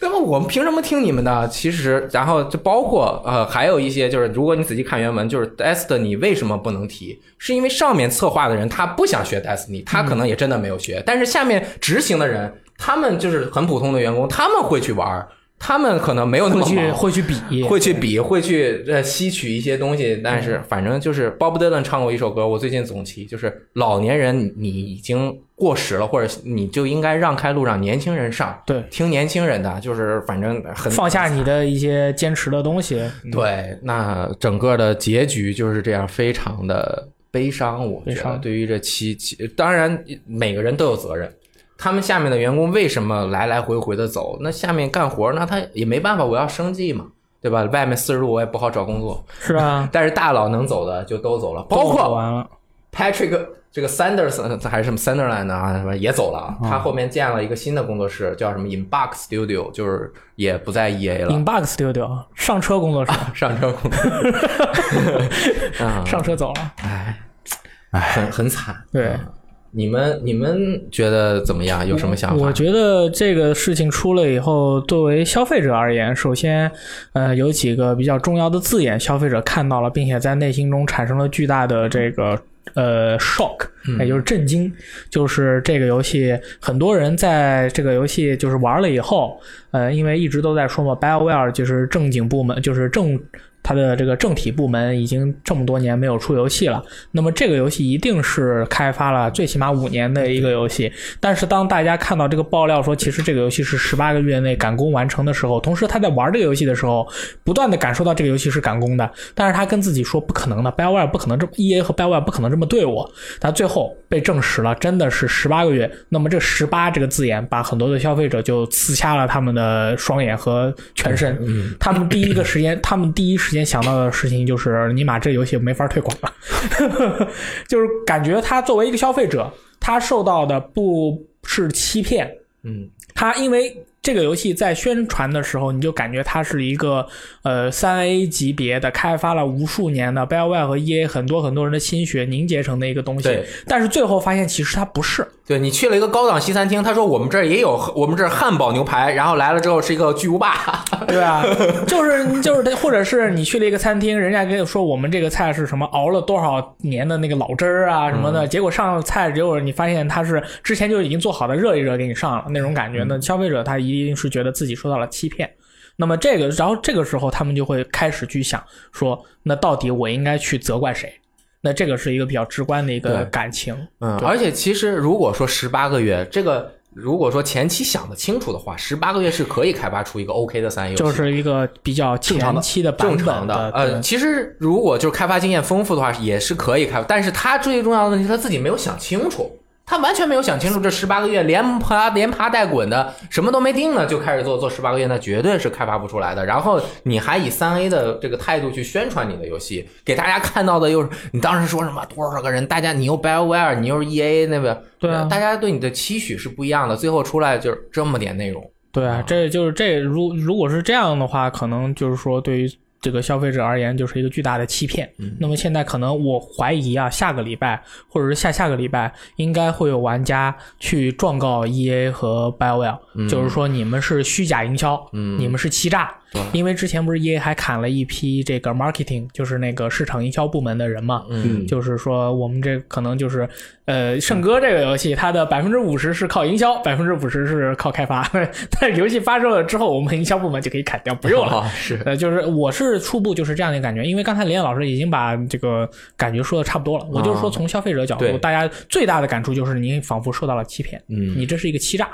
那么我们凭什么听你们的？其实，然后就包括呃，还有一些就是，如果你仔细看原文，就是 Destiny 为什么不能提，是因为上面策划的人他不想学 Destiny，他可能也真的没有学，但是下面执行的人，他们就是很普通的员工，他们会去玩儿，他们可能没有那会去么忙会去比，会去比，会去呃吸取一些东西，但是反正就是 Bob Dylan 唱过一首歌，我最近总提，就是老年人你已经过时了，或者你就应该让开路让年轻人上，对听年轻人的，就是反正很放下你的一些坚持的东西。嗯 对，那整个的结局就是这样，非常的悲伤。我觉得对于这七七，当然每个人都有责任。他们下面的员工为什么来来回回的走？那下面干活，那他也没办法，我要生计嘛，对吧？外面四十度我也不好找工作，是啊？但是大佬能走的就都走了，包括完了，Patrick 这个 Sanders 还是什么 Sunderland 啊，什么也走了他后面建了一个新的工作室，叫什么 Inbox Studio，就是也不在 EA 了。Inbox Studio 上车工作室，上车工作，室，上车走了。哎，很很惨。对啊你们你们觉得怎么样？有什么想法？我觉得这个事情出了以后，作为消费者而言，首先，呃，有几个比较重要的字眼，消费者看到了，并且在内心中产生了巨大的这个呃 shock，也就是震惊，就是这个游戏很多人在这个游戏就是玩了以后，呃，因为一直都在说嘛，BioWare 就是正经部门，就是正。它的这个政体部门已经这么多年没有出游戏了，那么这个游戏一定是开发了最起码五年的一个游戏。但是当大家看到这个爆料说，其实这个游戏是十八个月内赶工完成的时候，同时他在玩这个游戏的时候，不断的感受到这个游戏是赶工的，但是他跟自己说不可能的，BioWare 不可能这么，EA 和 BioWare 不可能这么对我。但最后被证实了，真的是十八个月。那么这十八这个字眼，把很多的消费者就刺瞎了他们的双眼和全身。他们第一个时间，他们第一时间想到的事情就是，尼玛这游戏没法退款了，就是感觉他作为一个消费者，他受到的不是欺骗，嗯，他因为这个游戏在宣传的时候，你就感觉它是一个呃三 A 级别的，开发了无数年的 BioWare 和 EA 很多很多人的心血凝结成的一个东西。对，但是最后发现其实它不是。对你去了一个高档西餐厅，他说我们这儿也有，我们这儿汉堡牛排，然后来了之后是一个巨无霸，对啊，就是就是他，或者是你去了一个餐厅，人家跟你说我们这个菜是什么熬了多少年的那个老汁儿啊什么的，结果上了菜，结果你发现它是之前就已经做好的，热一热给你上了那种感觉，那消费者他一定是觉得自己受到了欺骗。那么这个，然后这个时候他们就会开始去想说，那到底我应该去责怪谁？那这个是一个比较直观的一个感情。嗯，而且其实如果说十八个月，这个如果说前期想得清楚的话，十八个月是可以开发出一个 OK 的三 A 游戏，就是一个比较前期的版正本常的。呃，其实如果就是开发经验丰富的话，也是可以开发，但是他最重要的问题，他自己没有想清楚。他完全没有想清楚，这十八个月连爬连爬带滚的，什么都没定呢，就开始做，做十八个月，那绝对是开发不出来的。然后你还以三 A 的这个态度去宣传你的游戏，给大家看到的又是你当时说什么多少个人，大家你又 BioWare，你又是 EA 那个，对啊大家对你的期许是不一样的，最后出来就是这么点内容。对啊，这就是这如如果是这样的话，可能就是说对于这个消费者而言，就是一个巨大的欺骗。嗯那么现在可能我怀疑啊，下个礼拜或者是下下个礼拜，应该会有玩家去状告 EA 和 BioWare，、就是说你们是虚假营销，嗯你们是欺诈。因为之前不是 EA 还砍了一批这个 marketing，就是那个市场营销部门的人嘛，嗯就是说我们这可能就是呃，圣歌这个游戏它的百分之五十是靠营销，百分之五十是靠开发，但是游戏发售了之后，我们营销部门就可以砍掉，不用了。哦是呃，就是我是初步就是这样的感觉，因为刚才林燕老师已经把这个感觉说的差不多了。我就是说，从消费者角度，对大家最大的感触就是你仿佛受到了欺骗，嗯你这是一个欺诈。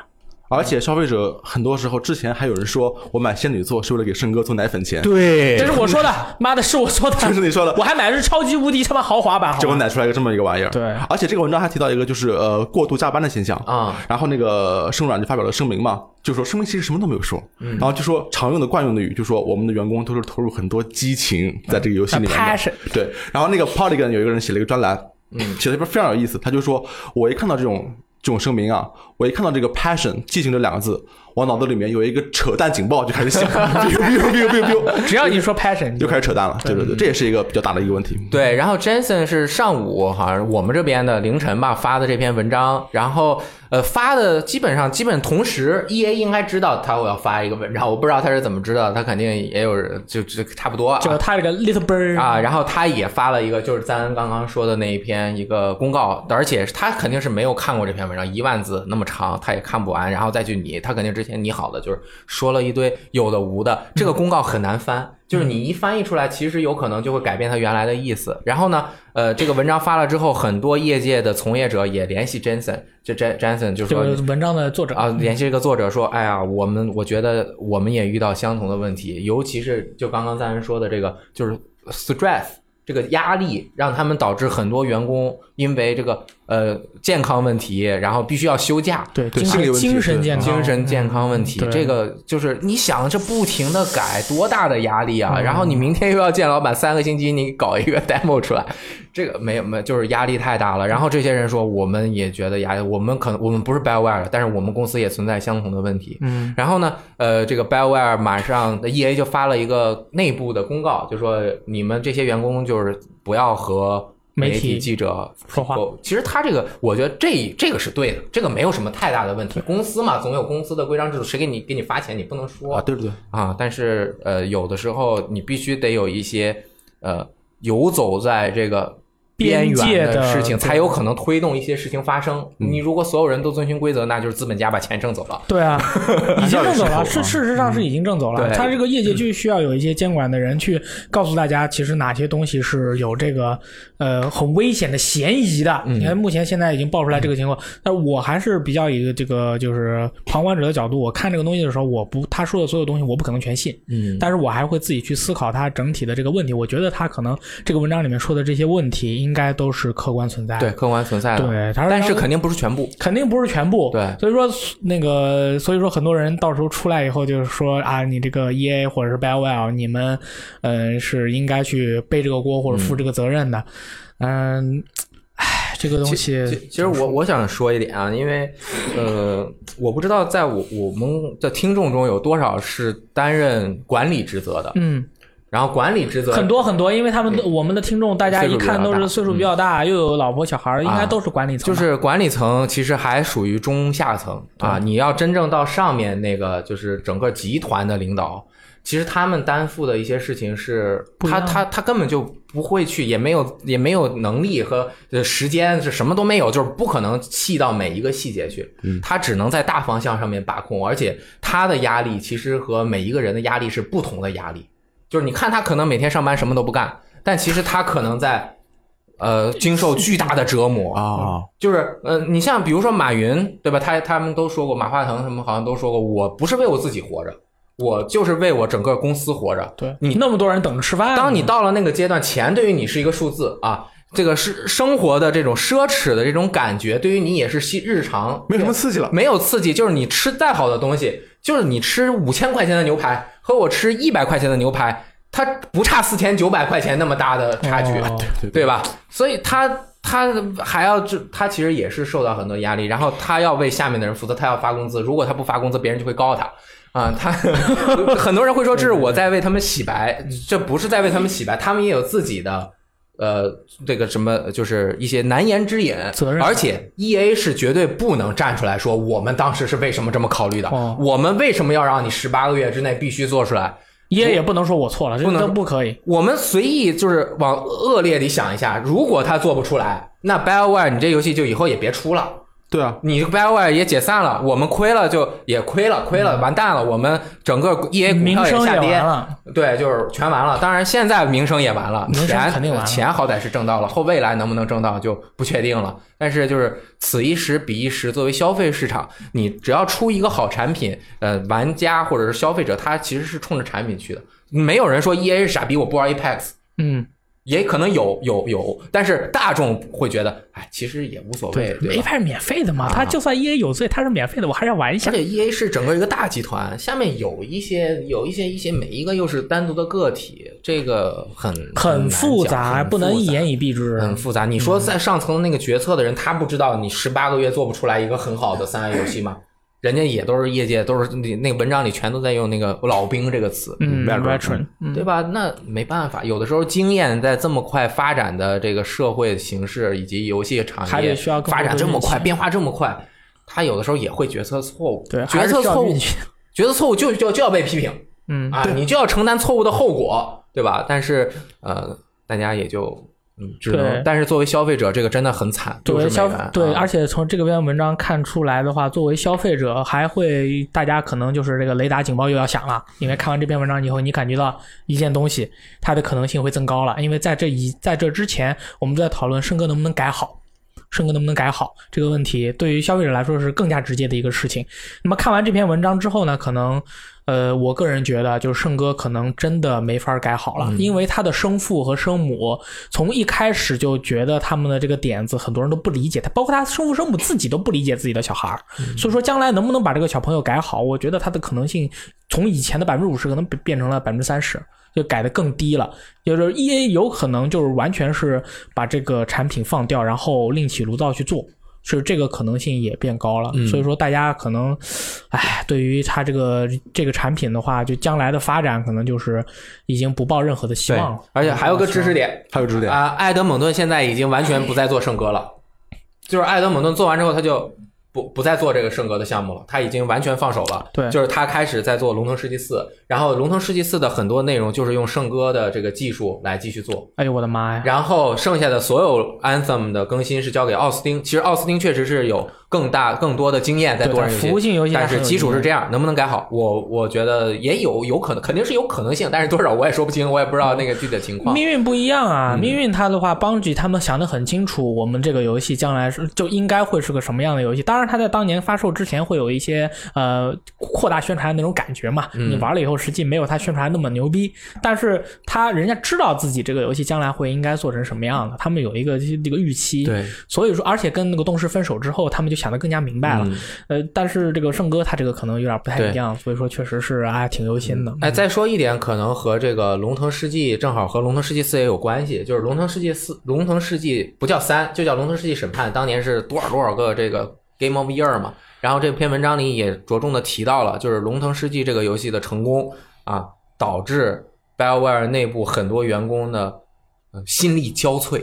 而且消费者很多时候之前还有人说我买仙女座是为了给圣哥做奶粉钱，对这是我说的，妈的，是我说的，就是你说的我还买的是超级无敌他妈豪华版，结果吧？奶出来一个这么一个玩意儿。对而且这个文章还提到一个就是呃过度加班的现象啊。然后那个生软就发表了声明嘛，就说声明其实什么都没有说，嗯然后就说常用的惯用的语就说我们的员工都是投入很多激情在这个游戏里面的。Passion 对，然后那个 Polygon 有一个人写了一个专栏，嗯，写的非常有意思，他就说我一看到这种。这种声明啊，我一看到这个 passion 激情这两个字，我脑子里面有一个扯淡警报就开始响，biu biu biu biu biu，只要你说 passion，就开始扯淡了。对对对，这也是一个比较大的一个问题。对，然后 Jensen 是上午好像我们这边的凌晨吧发的这篇文章，然后呃发的基本上基本同时，EA 应该知道他我要发一个文章，我不知道他是怎么知道，他肯定也有人就就差不多啊就他这个 little bird 啊，然后他也发了一个就是咱刚刚说的那一篇一个公告，而且他肯定是没有看过这篇文章，一万字那么长，他也看不完，然后再去拟，他肯定之前拟好的就是说了一堆有的无的，这个公告很难翻。就是你一翻译出来，其实有可能就会改变它原来的意思。然后呢，呃，这个文章发了之后，很多业界的从业者也联系 Jensen，这 Jen Jensen 就说这个文章的作者啊，联系这个作者说，哎呀，我们我觉得我们也遇到相同的问题，尤其是就刚刚咱人说的这个，就是 stress 这个压力，让他们导致很多员工因为这个呃健康问题，然后必须要休假。对精神对心理问题精神健康，精神健康问题，嗯这个就是你想，这不停的改，多大的压力啊！嗯然后你明天又要见老板，三个星期你搞一个 demo 出来，这个没有没有，就是压力太大了。然后这些人说，我们也觉得压力，我们可能我们不是 BioWare，但是我们公司也存在相同的问题。嗯，然后呢，呃，这个 BioWare 马上 EA 就发了一个内部的公告，就说你们这些员工就是不要和媒媒体体记者说话哦其实他这个，我觉得这这个是对的，这个没有什么太大的问题。公司嘛，总有公司的规章制度，谁给你给你发钱，你不能说啊，对不对，啊。但是呃，有的时候你必须得有一些呃游走在这个边边界缘的事情，才有可能推动一些事情发生。你如果所有人都遵循规则，那就是资本家把钱挣走了。对啊，已经挣走了，是啊事实上是已经挣走了。对他这个业界就需要有一些监管的人去告诉大家，其实哪些东西是有这个呃很危险的嫌疑的。你看目前现在已经爆出来这个情况，但我还是比较以这个就是旁观者的角度，我看这个东西的时候，我不他说的所有东西我不可能全信，嗯，但是我还会自己去思考他整体的这个问题。我觉得他可能这个文章里面说的这些问题，应该都是客观存在的。对，客观存在的，对，他说但是肯定不是全部。肯定不是全部，对所以说那个，所以说很多人到时候出来以后就是说啊，你这个 E A 或者是 BioWare，你们呃是应该去背这个锅或者负这个责任的，嗯，唉，这个东西其其实我我想说一点啊，因为呃，我不知道在我我们的听众中有多少是担任管理职责的，嗯然后管理职责很多很多，因为他们我们的听众大家一看都是岁数比较大，又有老婆小孩儿，应该都是管理层就，是管理层其实还属于中下层啊，你要真正到上面那个就是整个集团的领导，其实他们担负的一些事情是他他他根本就不会去，也没有也没有能力和呃时间是什么都没有，就是不可能细到每一个细节去，他只能在大方向上面把控，而且他的压力其实和每一个人的压力是不同的压力，就是你看他可能每天上班什么都不干，但其实他可能在。呃，经受巨大的折磨。啊，就是呃，你像比如说马云，对吧？他他们都说过，马化腾什么好像都说过，我不是为我自己活着，我就是为我整个公司活着。对你那么多人等着吃饭呢，当你到了那个阶段，钱对于你是一个数字啊，这个是生活的这种奢侈的这种感觉，对于你也是日日常没什么刺激了。没有刺激，就是你吃再好的东西，就是你吃五千块钱的牛排和我吃一百块钱的牛排，它不差四千九百块钱那么大的差距。哦对吧？所以他他还要就，他其实也是受到很多压力，然后他要为下面的人负责，他要发工资，如果他不发工资，别人就会告他。啊，他 很多人会说这是我在为他们洗白，这不是在为他们洗白，他们也有自己的呃这个什么，就是一些难言之隐。责任而且 E A 是绝对不能站出来说我们当时是为什么这么考虑的，哦。我们为什么要让你十八个月之内必须做出来，？E A 也不能说我错了，这不能。都不可以。我们随意就是往恶劣里想一下，如果他做不出来，那 BioWare 你这游戏就以后也别出了，对啊，你 BioWare 也解散了，我们亏了就也亏了，亏了完蛋了，我们整个 EA 股名票声也下跌完，了，对，就是全完了。当然现在名声也完了，钱肯定完了钱好歹是挣到了，后未来能不能挣到就不确定了。但是就是此一时彼一时，作为消费市场，你只要出一个好产品，呃，玩家或者是消费者他其实是冲着产品去的，没有人说 EA 是傻逼，我不玩 Apex。嗯，也可能有有有，但是大众会觉得，哎，其实也无所谓，对吧？没派是免费的嘛，啊他就算 E A 有罪，他是免费的，我还是要玩一下而。且 E A 是整个一个大集团，下面有一些有一些一些每一个又是单独的个体，这个很很复杂，不能一言以蔽之。很复杂。你说在上层的那个决策的人，他不知道你十八个月做不出来一个很好的三 A 游戏吗？人家也都是业界，都是那那个文章里全都在用那个“老兵”这个词，嗯嗯对吧？那没办法，有的时候经验在这么快发展的这个社会形势以及游戏产业发展这么快，变化这么快，他有的时候也会决策错误。对，决策错误 决策错误就就就要被批评嗯，啊，你就要承担错误的后果，对吧？但是呃，大家也就嗯，只能对，但是作为消费者，这个真的很惨，作为消对，啊而且从这个篇文章看出来的话，作为消费者还会，大家可能就是这个雷达警报又要响了，因为看完这篇文章以后，你感觉到一件东西它的可能性会增高了，因为在这一在这之前，我们都在讨论圣哥能不能改好。圣哥能不能改好这个问题，对于消费者来说是更加直接的一个事情。那么看完这篇文章之后呢，可能，呃，我个人觉得，就是圣哥可能真的没法改好了，因为他的生父和生母从一开始就觉得他们的这个点子很多人都不理解，他包括他生父生母自己都不理解自己的小孩儿，所以说将来能不能把这个小朋友改好，我觉得他的可能性从以前的百分之五十可能变变成了百分之三十。就改的更低了，就是 E A 有可能就是完全是把这个产品放掉，然后另起炉灶去做，是这个可能性也变高了。所以说大家可能，哎，对于它这个这个产品的话，就将来的发展可能就是已经不抱任何的希望了。，而且还有个知识点，还有知识点，啊，艾德蒙顿现在已经完全不再做圣歌了，就是艾德蒙顿做完之后他就不不再做这个圣歌的项目了，他已经完全放手了。对就是他开始在做《龙腾世纪四》，然后《龙腾世纪四》的很多内容就是用圣歌的这个技术来继续做。哎呦我的妈呀！然后剩下的所有 Anthem 的更新是交给奥斯汀。其实奥斯汀确实是有更大、更多的经验在对多人游戏，服务性游戏但是基础是这样，能不能改好？我我觉得也有有可能，肯定是有可能性，但是多少我也说不清，我也不知道那个具体的情况。命运不一样啊！嗯命运它的话，邦吉他们想的很清楚，我们这个游戏将来是就应该会是个什么样的游戏。当然，它在当年发售之前会有一些呃扩大宣传的那种感觉嘛。嗯你玩了以后，实际没有它宣传那么牛逼，但是他人家知道自己这个游戏将来会应该做成什么样的，他们有一个这个预期。对，所以说，而且跟那个动视分手之后，他们就想的更加明白了。嗯呃，但是这个圣哥他这个可能有点不太一样，所以说确实是啊，挺忧心的。哎，再说一点，可能和这个《龙腾世纪》正好和《龙腾世纪四》也有关系，就是《龙腾世纪四》《龙腾世纪》不叫三，就叫《龙腾世纪审判》，当年是多少多少个这个 Game of Year 嘛。然后这篇文章里也着重的提到了，就是《龙腾世纪》这个游戏的成功啊，导致 BioWare 内部很多员工的呃心力交瘁。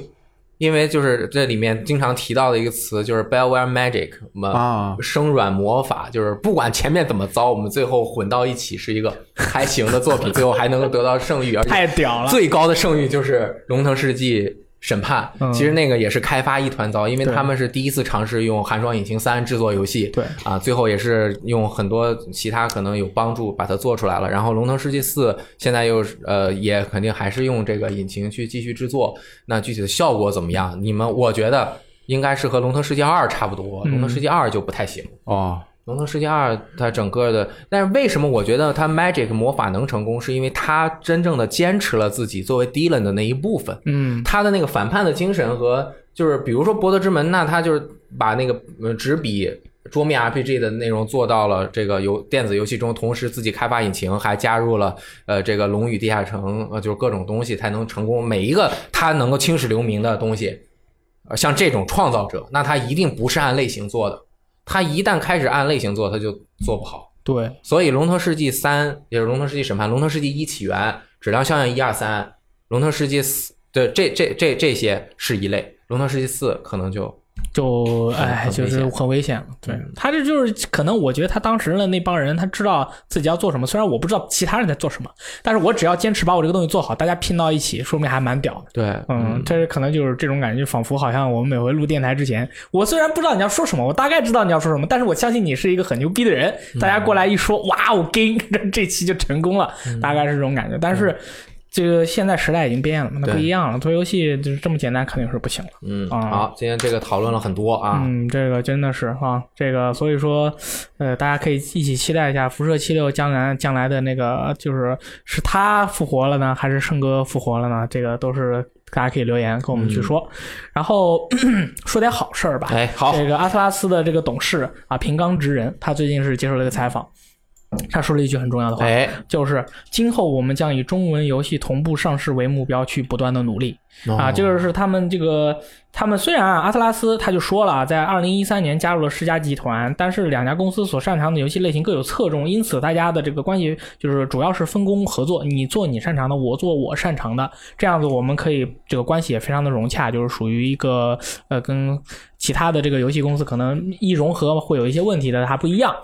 因为就是这里面经常提到的一个词，就是 Bellware Magic 嘛，啊生软魔法，就是不管前面怎么糟，我们最后混到一起是一个还行的作品，最后还能够得到胜誉，而且太屌了！最高的胜誉就是《龙腾世纪》审判。嗯其实那个也是开发一团糟，因为他们是第一次尝试用寒霜引擎三制作游戏，对啊，最后也是用很多其他可能有帮助把它做出来了。然后《龙腾世纪四》现在又呃也肯定还是用这个引擎去继续制作，那具体的效果怎么样？你们我觉得应该是和《龙腾世纪二》差不多，嗯龙腾世纪二》就不太行。哦，龙腾世界二，它整个的，但是为什么我觉得它 Magic 魔法能成功，是因为它真正的坚持了自己作为 Dylan 的那一部分，嗯，他的那个反叛的精神和就是比如说博德之门，那他就是把那个呃纸笔桌面 RPG 的内容做到了这个游电子游戏中，同时自己开发引擎，还加入了呃这个龙与地下城，呃就是各种东西才能成功。每一个他能够青史留名的东西，呃像这种创造者，那他一定不是按类型做的。他一旦开始按类型做，他就做不好。对，所以《龙腾世纪三》也是《龙腾世纪审判》，《龙腾世纪一起源》、《质量效应一二三》、《龙腾世纪四》对这这这这些是一类，《龙腾世纪四》可能就就哎，就是很危险。对嗯他这就是可能，我觉得他当时的那帮人，他知道自己要做什么。虽然我不知道其他人在做什么，但是我只要坚持把我这个东西做好，大家拼到一起，说明还蛮屌的。对，嗯，这可能就是这种感觉，仿佛好像我们每回录电台之前，我虽然不知道你要说什么，我大概知道你要说什么，但是我相信你是一个很牛逼的人。大家过来一说，哇，我跟这 这期就成功了，大概是这种感觉。但是这个现在时代已经变了嘛，那不一样了。做游戏就是这么简单，肯定是不行了。嗯，啊好，今天这个讨论了很多啊，嗯，这个真的是啊，这个所以说，呃，大家可以一起期待一下辐射七六将来将来的那个，就是是他复活了呢，还是圣哥复活了呢？这个都是大家可以留言跟我们去说。然后 说点好事儿吧。哎，好，这个阿特拉斯的这个董事啊，平冈直人，他最近是接受了一个采访，他说了一句很重要的话，哎，就是今后我们将以中文游戏同步上市为目标，去不断的努力。啊，哦这个是他们这个，他们虽然啊，阿特拉斯他就说了啊，在二零一三年加入了世嘉集团，但是两家公司所擅长的游戏类型各有侧重，因此大家的这个关系就是主要是分工合作，你做你擅长的，我做我擅长的，这样子我们可以这个关系也非常的融洽，就是属于一个呃跟其他的这个游戏公司可能一融合会有一些问题的，它不一样。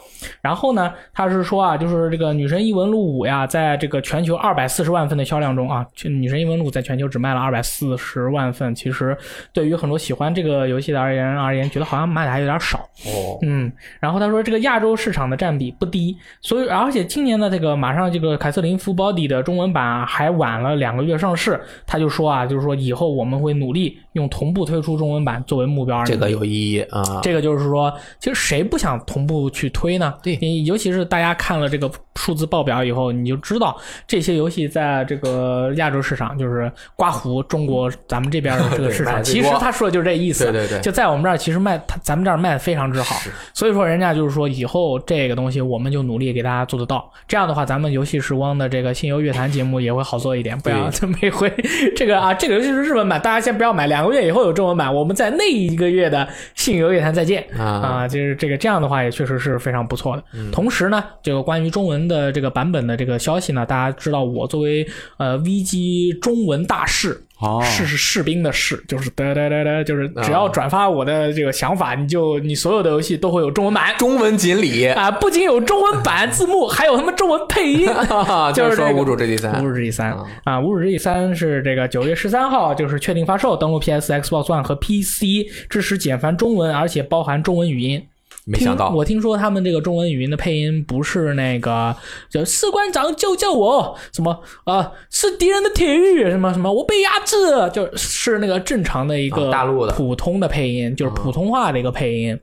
然后呢，他是说啊，就是这个《女神异闻录五》呀，在这个全球二百四十万份的销量中啊，《女神异闻录》在全球只卖了二百四十万份，其实对于很多喜欢这个游戏的而言而言，觉得好像卖的还有点少。哦，嗯，然后他说这个亚洲市场的占比不低，所以而且今年的这个马上这个凯瑟琳·福 body 的中文版还晚了两个月上市，他就说啊，就是说以后我们会努力用同步推出中文版作为目标。这个有意义啊，这个就是说，其实谁不想同步去推呢？对尤其是大家看了这个数字报表以后，你就知道这些游戏在这个亚洲市场，就是刮胡中国咱们这边的这个 市场，其实他说的就是这意思。对对对就在我们这儿，其实卖他咱们这儿卖的非常之好，所以说人家就是说以后这个东西我们就努力给大家做得到。这样的话，咱们游戏时光的这个信游乐坛节目也会好做一点，不要 每回这个啊，这个游戏是日文版，大家先不要买，两个月以后有中文版，我们在那一个月的信游乐坛再见。啊，啊，就是这个这样的话也确实是非常不错的。嗯同时呢，这个关于中文的这个版本的这个消息呢，大家知道我作为呃 VG 中文大使哦。士是士兵的士，就是哒哒哒哒，就是只要转发我的这个想法，你就你所有的游戏都会有中文版。中文锦鲤，啊，不仅有中文版字幕，还有他妈中文配音。就是说《这个无主之地三无》主之地三啊。啊，无主之地三是这个九月十三号就是确定发售，登陆 PS、Xbox One 和 PC，支持简繁中文，而且包含中文语音。没想到我听说他们这个中文语音的配音不是那个叫士官长救救我，什么啊是敌人的铁玉，什么什么我被压制，就是那个正常的一个啊大陆的普通的配音，就是普通话的一个配音。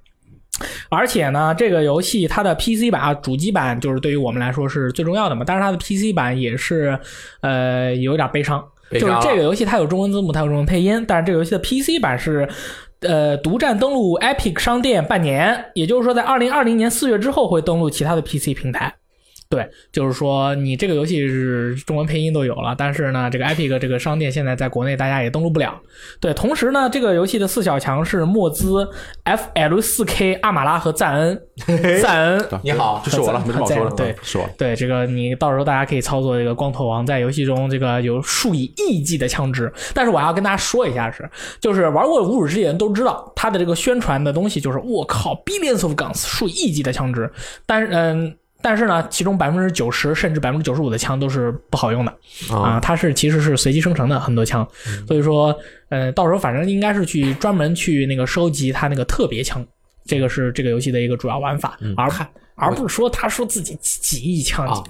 而且呢，这个游戏它的 PC 版啊，主机版就是对于我们来说是最重要的嘛。但是它的 PC 版也是，呃，有点悲伤。就是这个游戏它有中文字幕，它有中文配音，但是这个游戏的 PC 版是，呃，独占登录 Epic 商店半年，也就是说在二零二零年四月之后会登录其他的 PC 平台。对，就是说你这个游戏是中文配音都有了，但是呢，这个 Epic 这个商店现在在国内大家也登录不了。对，同时呢，这个游戏的四小强是莫兹、FL 四 K、阿玛拉和赞恩。赞恩，你好就是我了，没什么好说的，对是我。对这个你到时候大家可以操作这个光头王，在游戏中这个有数以亿计的枪支。但是我要跟大家说一下是，就是玩过《无主之地》的人都知道，它的这个宣传的东西就是我靠，billions of guns，数以亿计的枪支。但是嗯。但是呢，其中百分之九十甚至百分之九十五的枪都是不好用的。啊，啊，它是其实是随机生成的很多枪，所以说呃，到时候反正应该是去专门去那个收集它那个特别枪，这个是这个游戏的一个主要玩法，而而不是说他说自己几几亿枪啊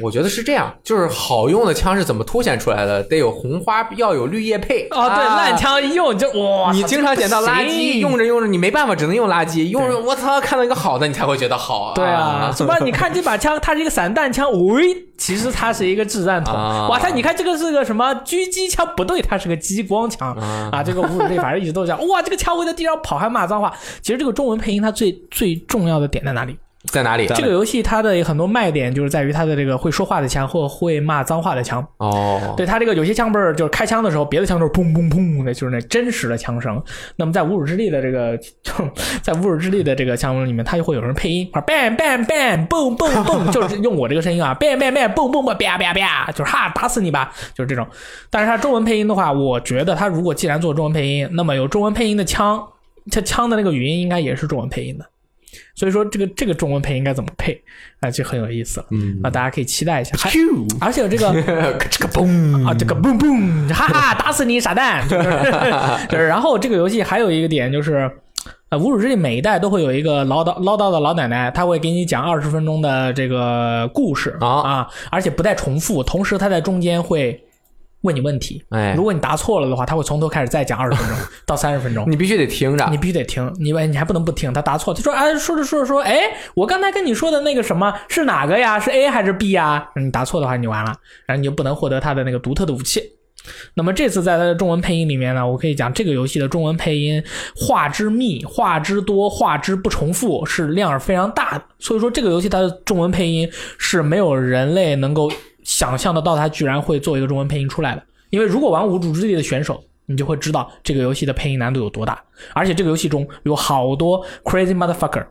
我觉得是这样，就是好用的枪是怎么凸显出来的？得有红花，要有绿叶配。啊，对，啊烂枪一用就哇，你经常捡到垃圾，用着用着你没办法，只能用垃圾。用着我操，看到一个好的，你才会觉得好。对啊，什么？你看这把枪，它是一个散弹枪，喂，其实它是一个掷弹筒。啊哇，塞你看这个是个什么狙击枪？不对，它是个激光枪啊啊。这个无主之地反正一直都这样。哇，这个枪会在地上跑，还骂脏话。其实这个中文配音它最最重要的点在哪里？在哪里？这个游戏它的很多卖点就是在于它的这个会说话的枪或会骂脏话的枪。哦，对它这个有些枪不是就是开枪的时候，别的枪都是砰砰砰的，就是那真实的枪声。那么在无主之地的这个，就在无主之地的这个枪声里面，它就会有人配音，啊 bang bang bang boom boom boom，就是用我这个声音啊，bang bang bang boom boom boom，啪啪啪，就是哈打死你吧，就是这种。但是它中文配音的话，我觉得它如果既然做中文配音，那么有中文配音的枪，它枪的那个语音应该也是中文配音的。所以说这个这个中文配应该怎么配啊，就很有意思了。嗯，啊，大家可以期待一下。还而且这个 这个嘣啊，这个嘣嘣，哈哈，打死你傻蛋！就是就是，然后这个游戏还有一个点就是，呃，无主之地每一代都会有一个唠叨唠叨的老奶奶，她会给你讲二十分钟的这个故事啊啊，而且不带重复，同时她在中间会问你问题。哎如果你答错了的话，他会从头开始再讲二十分钟 到三十分钟。你必须得听着你。必须得听，你问你还不能不听。他答错，他说哎，说着说着说，哎，我刚才跟你说的那个什么是哪个呀？是 A 还是 B 呀？你答错的话，你就完了，然后你就不能获得他的那个独特的武器。那么这次在它的中文配音里面呢，我可以讲这个游戏的中文配音话之密、话之多、话之不重复，是量是非常大的。所以说这个游戏它的中文配音是没有人类能够想象得到他居然会做一个中文配音出来的。因为如果玩无主之地的选手，你就会知道这个游戏的配音难度有多大。而且这个游戏中有好多 crazy motherfucker，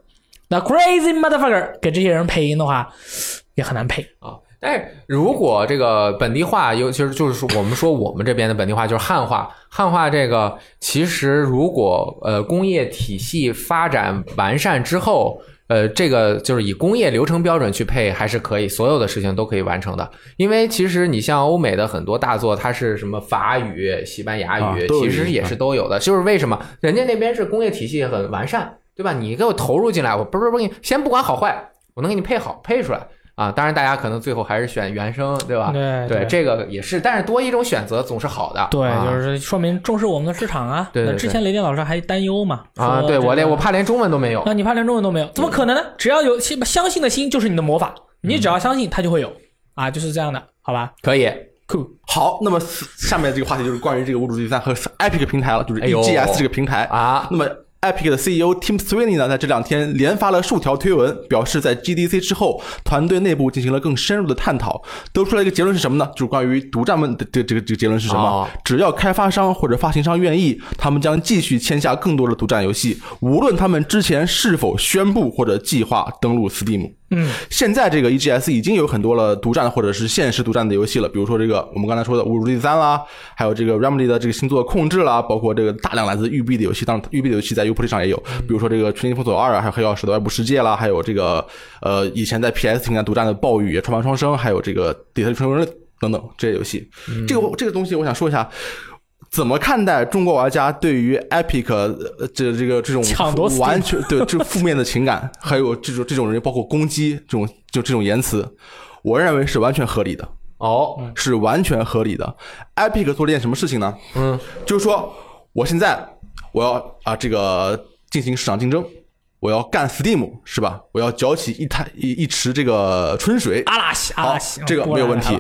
那 crazy motherfucker 给这些人配音的话，也很难配。啊。但是如果这个本地化，尤其是就是说我们说我们这边的本地化就是汉化，汉化这个其实如果呃工业体系发展完善之后。呃，这个就是以工业流程标准去配，还是可以，所有的事情都可以完成的。因为其实你像欧美的很多大作，它是什么法语、西班牙语，啊其实也是都有的。就是为什么人家那边是工业体系很完善，对吧？你给我投入进来，我不是不是，先不管好坏，我能给你配好配出来啊。当然，大家可能最后还是选原声，对吧？对对，这个也是，但是多一种选择总是好的。对，啊就是说明重视我们的市场啊。对对那之前雷电老师还担忧嘛？啊，这个对我连我怕连中文都没有。那你怕连中文都没有，怎么可能呢？只要有相信的心，就是你的魔法。你只要相信，它就会有啊，就是这样的，好吧可以，？Cool。好，那么下面这个话题就是关于这个《无主之地三》和 Epic 平台了，就是 EGS 这个平台啊那么 Epic 的 CEO Tim Sweeney 呢，在这两天连发了数条推文，表示在 GDC 之后，团队内部进行了更深入的探讨，得出来一个结论是什么呢？就是关于独占们的这这个这个结论是什么？哦只要开发商或者发行商愿意，他们将继续签下更多的独占游戏，无论他们之前是否宣布或者计划登陆 Steam。嗯，现在这个 EGS 已经有很多了独占或者是现实独占的游戏了，比如说这个我们刚才说的《侮辱第三》啦，还有这个 Remedy 的这个星座控制啦，包括这个大量来自育碧的游戏，当然育碧的游戏在 Uplay 上也有，比如说这个《全境封锁二》啊，还有《黑曜石的外部世界》啦，还有这个呃以前在 PS 平台独占的《暴雨》《穿越双生》，还有这个《底特律传说》等等这些游戏。这个这个东西我想说一下。怎么看待中国玩家对于 Epic 呃这这个这种抢夺完全对这负面的情感，还有这种这种人包括攻击这种就这种言辞，我认为是完全合理的，哦，是完全合理的。Epic 做了一件什么事情呢？嗯，就是说我现在我要啊这个进行市场竞争，我要干 Steam 是吧？我要搅起一滩一一池这个春水。阿拉西阿拉西，，这个没有问题。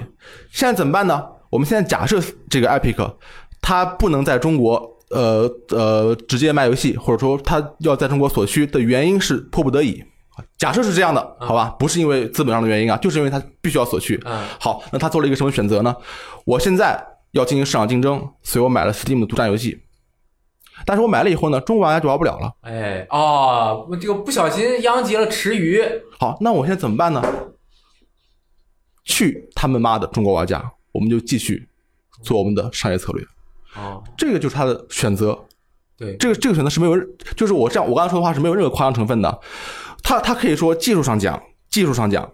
现在怎么办呢？我们现在假设这个 Epic 它不能在中国呃呃直接卖游戏，或者说他要在中国所需的原因是迫不得已。假设是这样的，好吧，不是因为资本上的原因啊，就是因为他必须要所需。嗯好，那他做了一个什么选择呢？我现在要进行市场竞争，所以我买了 Steam 的独占游戏。但是我买了以后呢，中国玩家就玩不了了。哎哦，我这个不小心殃及了池鱼。好，那我现在怎么办呢？去他们妈的中国玩家，我们就继续做我们的商业策略。哦，这个就是他的选择。对，这个这个选择是没有，就是我这样我刚才说的话是没有任何夸张成分的。他他可以说技术上讲，技术上讲，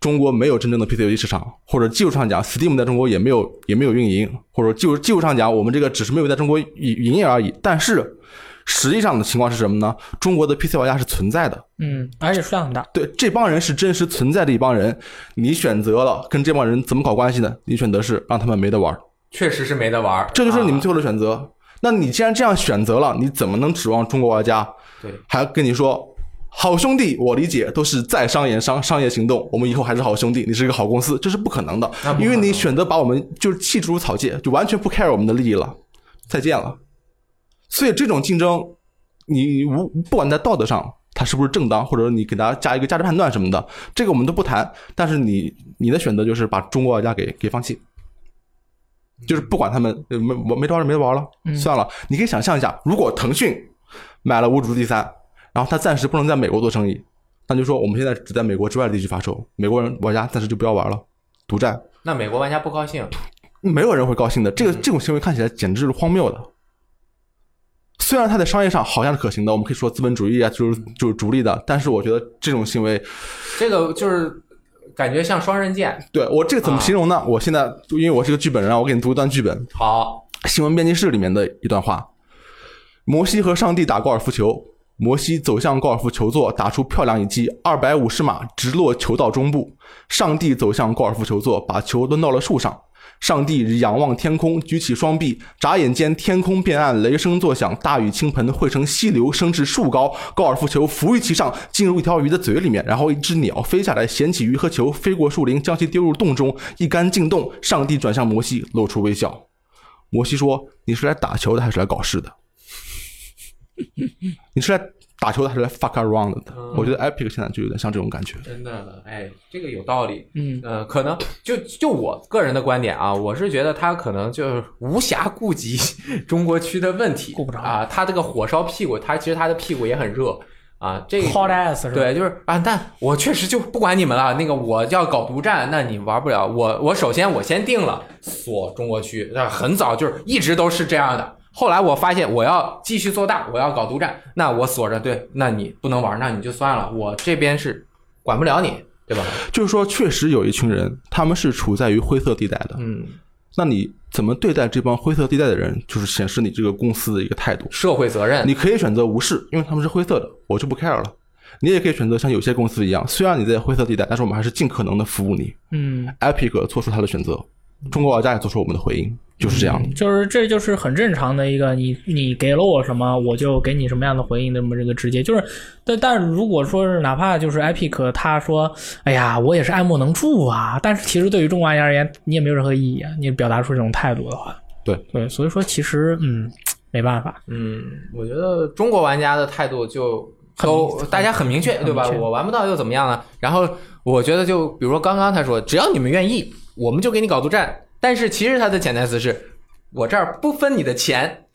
中国没有真正的 PC 游戏市场，或者技术上讲，Steam 在中国也没有也没有运营，或者技术技术上讲，我们这个只是没有在中国营营业而已。但是实际上的情况是什么呢？中国的 PC 玩家是存在的，嗯，而且数量很大。对，这帮人是真实存在的一帮人。你选择了跟这帮人怎么搞关系呢？你选择是让他们没得玩儿，确实是没得玩。这就是你们啊最后的选择。那你既然这样选择了，你怎么能指望中国玩家对还跟你说，好兄弟，我理解都是在商言商，商业行动，我们以后还是好兄弟，你是一个好公司，这是不可能的因为你选择把我们就是弃之如草芥，就完全不 care 我们的利益了，再见了。所以这种竞争，你无不管在道德上它是不是正当，或者你给大家加一个价值判断什么的，这个我们都不谈。但是你你的选择就是把中国玩家给给放弃。就是不管他们呃没我没得玩就没得玩了，算了。你可以想象一下，如果腾讯买了《无主第三》，然后他暂时不能在美国做生意，那就说我们现在只在美国之外的地区发售，美国人玩家暂时就不要玩了，独占，那美国玩家不高兴。没有人会高兴的。这个这种行为看起来简直是荒谬的。虽然它在商业上好像是可行的，我们可以说资本主义啊，就是就是逐利的，但是我觉得这种行为这个就是感觉像双刃剑。对我这个怎么形容呢？我现在因为我是个剧本人啊，我给你读一段剧本，好，新闻编辑室里面的一段话：摩西和上帝打高尔夫球，摩西走向高尔夫球座，打出漂亮一击，二百五十码直落球道中部。上帝走向高尔夫球座，把球抡到了树上。上帝仰望天空，举起双臂，眨眼间天空变暗，雷声作响，大雨倾盆，汇成溪流，升至树高。高尔夫球浮于其上，进入一条鱼的嘴里面，然后一只鸟飞下来，衔起鱼和球，飞过树林，将其丢入洞中，一杆进洞。上帝转向摩西，露出微笑。摩西说：“你是来打球的还是来搞事的？你是来打球的还是来 fuck around 的？”我觉得 Epic 现在就有点像这种感觉。真的，哎，这个有道理。嗯呃，可能就就我个人的观点啊，我是觉得他可能就是无暇顾及中国区的问题，顾不着啊。他这个火烧屁股，他其实他的屁股也很热啊。这个 hot ass 是吧？对，就是啊，但我确实就不管你们了。那个我要搞独占，那你玩不了。我我首先我先定了锁中国区，那很早就是一直都是这样的。后来我发现我要继续做大，我要搞独占，那我锁着，对，那你不能玩，那你就算了，我这边是管不了你，对吧？就是说，确实有一群人，他们是处在于灰色地带的。嗯，那你怎么对待这帮灰色地带的人，就是显示你这个公司的一个态度。社会责任，你可以选择无视，因为他们是灰色的，我就不 care 了。你也可以选择像有些公司一样，虽然你在灰色地带，但是我们还是尽可能的服务你。嗯，Epic 做出他的选择，中国玩家也做出我们的回应，就是这样的。就是这就是很正常的一个，你你给了我什么，我就给你什么样的回应，那么这个直接就是，但但是如果说是哪怕就是 Epic 他说，哎呀，我也是爱莫能助啊，但是其实对于中国玩家而言，你也没有任何意义啊，你表达出这种态度的话，对对，所以说其实嗯，没办法，嗯，我觉得中国玩家的态度就很都大家很明确，对吧很明？确我玩不到又怎么样呢？然后我觉得就比如说刚刚他说，只要你们愿意，我们就给你搞独占。但是其实它的潜台词是，我这儿不分你的钱，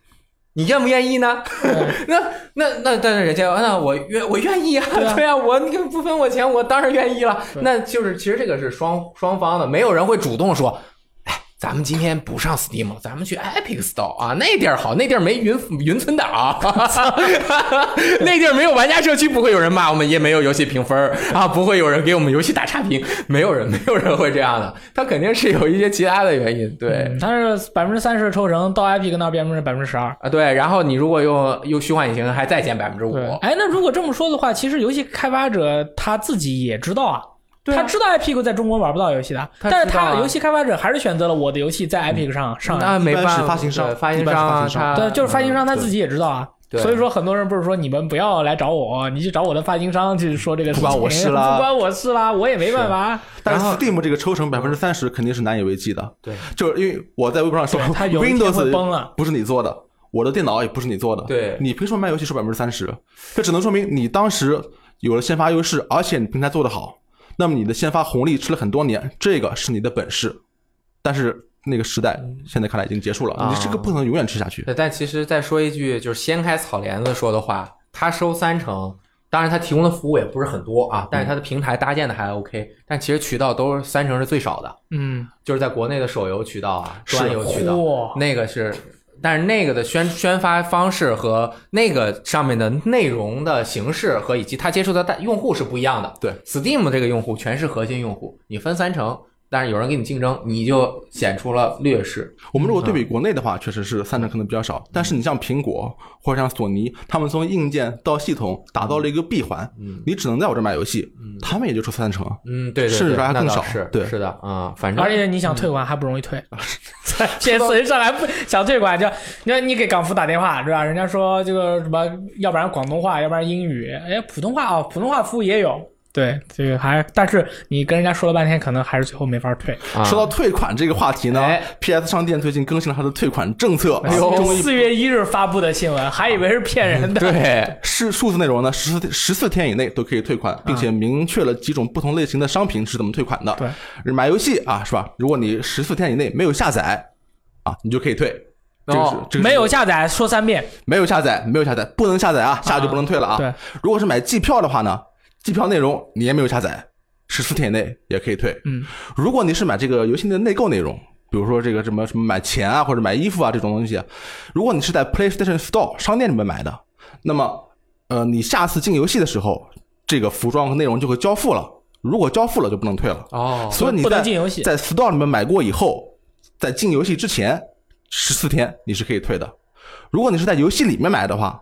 你愿不愿意呢？那那那，但是人家那我愿我愿意啊，对啊 我你不分我钱，我当然愿意了。那就是其实这个是双双方的，没有人会主动说，哎，咱们今天不上 Steam 了，咱们去 Epic Store 啊，那地儿好，那地儿没云云存档，那地儿没有玩家社区，不会有人骂我们，也没有游戏评分啊，不会有人给我们游戏打差评，没有人，没有人会这样的，他肯定是有一些其他的原因，对。嗯，它是百分之三十的抽成，到 Epic 那变成百分之十二。啊，对，然后你如果用用虚幻引擎，还再减百分之五对，，哎，那如果这么说的话，其实游戏开发者他自己也知道啊。对啊。他知道 Epic 在中国玩不到游戏的，他但是知道啊。他游戏开发者还是选择了我的游戏在 Epic 上上来。那没办法，发行商对发行一般是商啊，发行商。他对，就是发行商他自己也知道啊。对。所以说很多人不是说你们不要来找我，你去找我的发行商去说这个事情，不关我事啦。不关我事啦，我也没办法。但是 Steam 这个抽成百分之三十肯定是难以为继的，对。就是因为我在微博上说对它有一天会崩了，Windows 了不是你做的，我的电脑也不是你做的，对。你凭什么卖游戏收百分之三十？这只能说明你当时有了先发优势，而且你平台做得好，那么你的先发红利吃了很多年，这个是你的本事。但是那个时代现在看来已经结束了，啊你这个不能永远吃下去。对，但其实再说一句，就是掀开草帘子说的话，他收三成，当然他提供的服务也不是很多啊，但是他的平台搭建的还 OK，但其实渠道都是三成是最少的，嗯，就是在国内的手游渠道啊，是端游渠道嚯那个是。但是那个的宣宣发方式和那个上面的内容的形式和以及他接触的大用户是不一样的。对，Steam 这个用户全是核心用户，你分三成，但是有人跟你竞争，你就显出了劣势。我们如果对比国内的话，确实是三成可能比较少。但是你像苹果或者像索尼，他们从硬件到系统打造了一个闭环，你只能在我这买游戏，他们也就出三成。嗯，对对对，甚至还更少是对是的啊、反正而且你想退款还不容易退 在 PS 上来不想退款就，你看你给港服打电话是吧？人家说这个什么，要不然广东话，要不然英语，哎，普通话啊、普通话服务也有。对，这个还，但是你跟人家说了半天，可能还是最后没法退。啊说到退款这个话题呢哎，PS 商店最近更新了它的退款政策，四月一日发布的新闻，还以为是骗人的。对，是数字内容呢，十四十四天以内都可以退款，并且明确了几种不同类型的商品是怎么退款的。对，买游戏啊，是吧？如果你十四天以内没有下载啊，你就可以退。这个是哦这个是没有下载，说三遍。没有下载，没有下载，不能下载啊，下来就不能退了啊。对，如果是买季票的话呢，季票内容你也没有下载，十四天以内也可以退。嗯，如果你是买这个游戏的内购内容，比如说这个什么什么买钱啊或者买衣服啊这种东西，如果你是在 PlayStation Store 商店里面买的，那么呃你下次进游戏的时候，这个服装和内容就会交付了。如果交付了就不能退了。哦，所以你在能进游戏在 Store 里面买过以后，在进游戏之前十四天你是可以退的。如果你是在游戏里面买的话，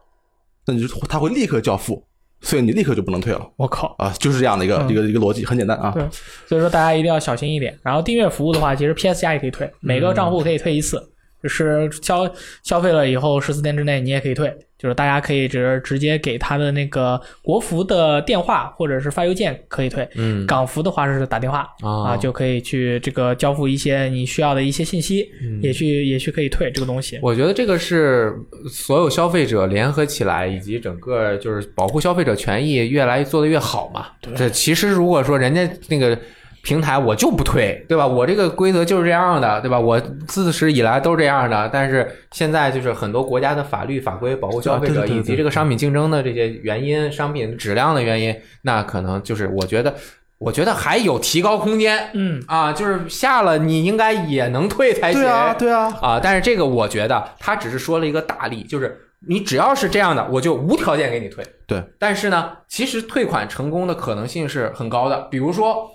那你就它会立刻交付，所以你立刻就不能退了我靠！啊，就是这样的一个、嗯一个一个逻辑，很简单啊。对，所以说大家一定要小心一点。然后订阅服务的话，其实 PS 加也可以退，每个账户可以退一次，就是消消费了以后十四天之内你也可以退，就是大家可以直直接给他的那个国服的电话或者是发邮件可以退，嗯港服的话是打电话、哦啊，就可以去这个交付一些你需要的一些信息，也去也去可以退这个东西。我觉得这个是所有消费者联合起来，以及整个就是保护消费者权益越来越做得越好嘛。这其实如果说人家那个平台我就不退，对吧？我这个规则就是这样的，对吧？我自始以来都是这样的，但是现在就是很多国家的法律法规保护消费者，以及这个商品竞争的这些原因、商品质量的原因，那可能就是我觉得，我觉得还有提高空间。嗯，啊，就是下了你应该也能退才行。对啊，对啊，啊，但是这个我觉得他只是说了一个大例，就是你只要是这样的，我就无条件给你退。对，但是呢，其实退款成功的可能性是很高的。比如说，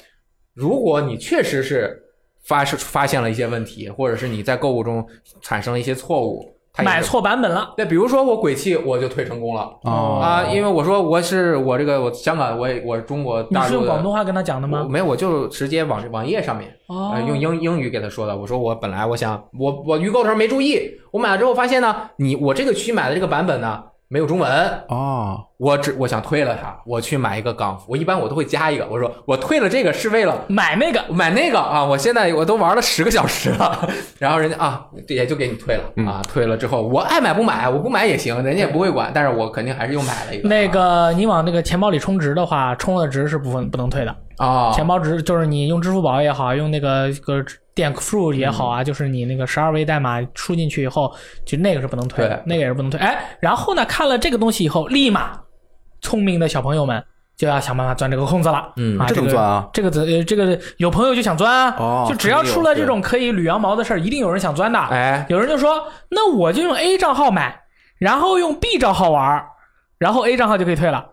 如果你确实是发生发现了一些问题，或者是你在购物中产生了一些错误。买错版本了。对，比如说我鬼泣，我就退成功了。哦啊，因为我说我是我这个我香港，我也我是中国你是大陆的，用广东话跟他讲的吗？没有，我就直接网网页上面哦呃，用英英语给他说的。我说我本来我想我我预购的时候没注意，我买了之后发现呢，你我这个区买的这个版本呢没有中文，哦，我只我想退了它，我去买一个港服。我一般我都会加一个，我说我退了这个是为了。买那个买那个啊！我现在我都玩了十个小时了，然后人家啊也就给你退了啊，退了之后我爱买不买，我不买也行，人家也不会管，但是我肯定还是又买了一个那个，你往那个钱包里充值的话，充了值是不分不能退的。啊，钱包值就是你用支付宝也好，用那个个电 through 也好啊，就是你那个十二位代码输进去以后，就那个是不能退的，那个也是不能退。哎，然后呢，看了这个东西以后，立马聪明的小朋友们就要想办法钻这个空子了。嗯啊，这怎么个钻啊？这个怎呃，这个有朋友就想钻啊，哦就只要出了这种可以捋羊毛的事儿，一定有人想钻的。哎，有人就说，那我就用 A 账号买，然后用 B 账号玩，然后 A 账号就可以退了。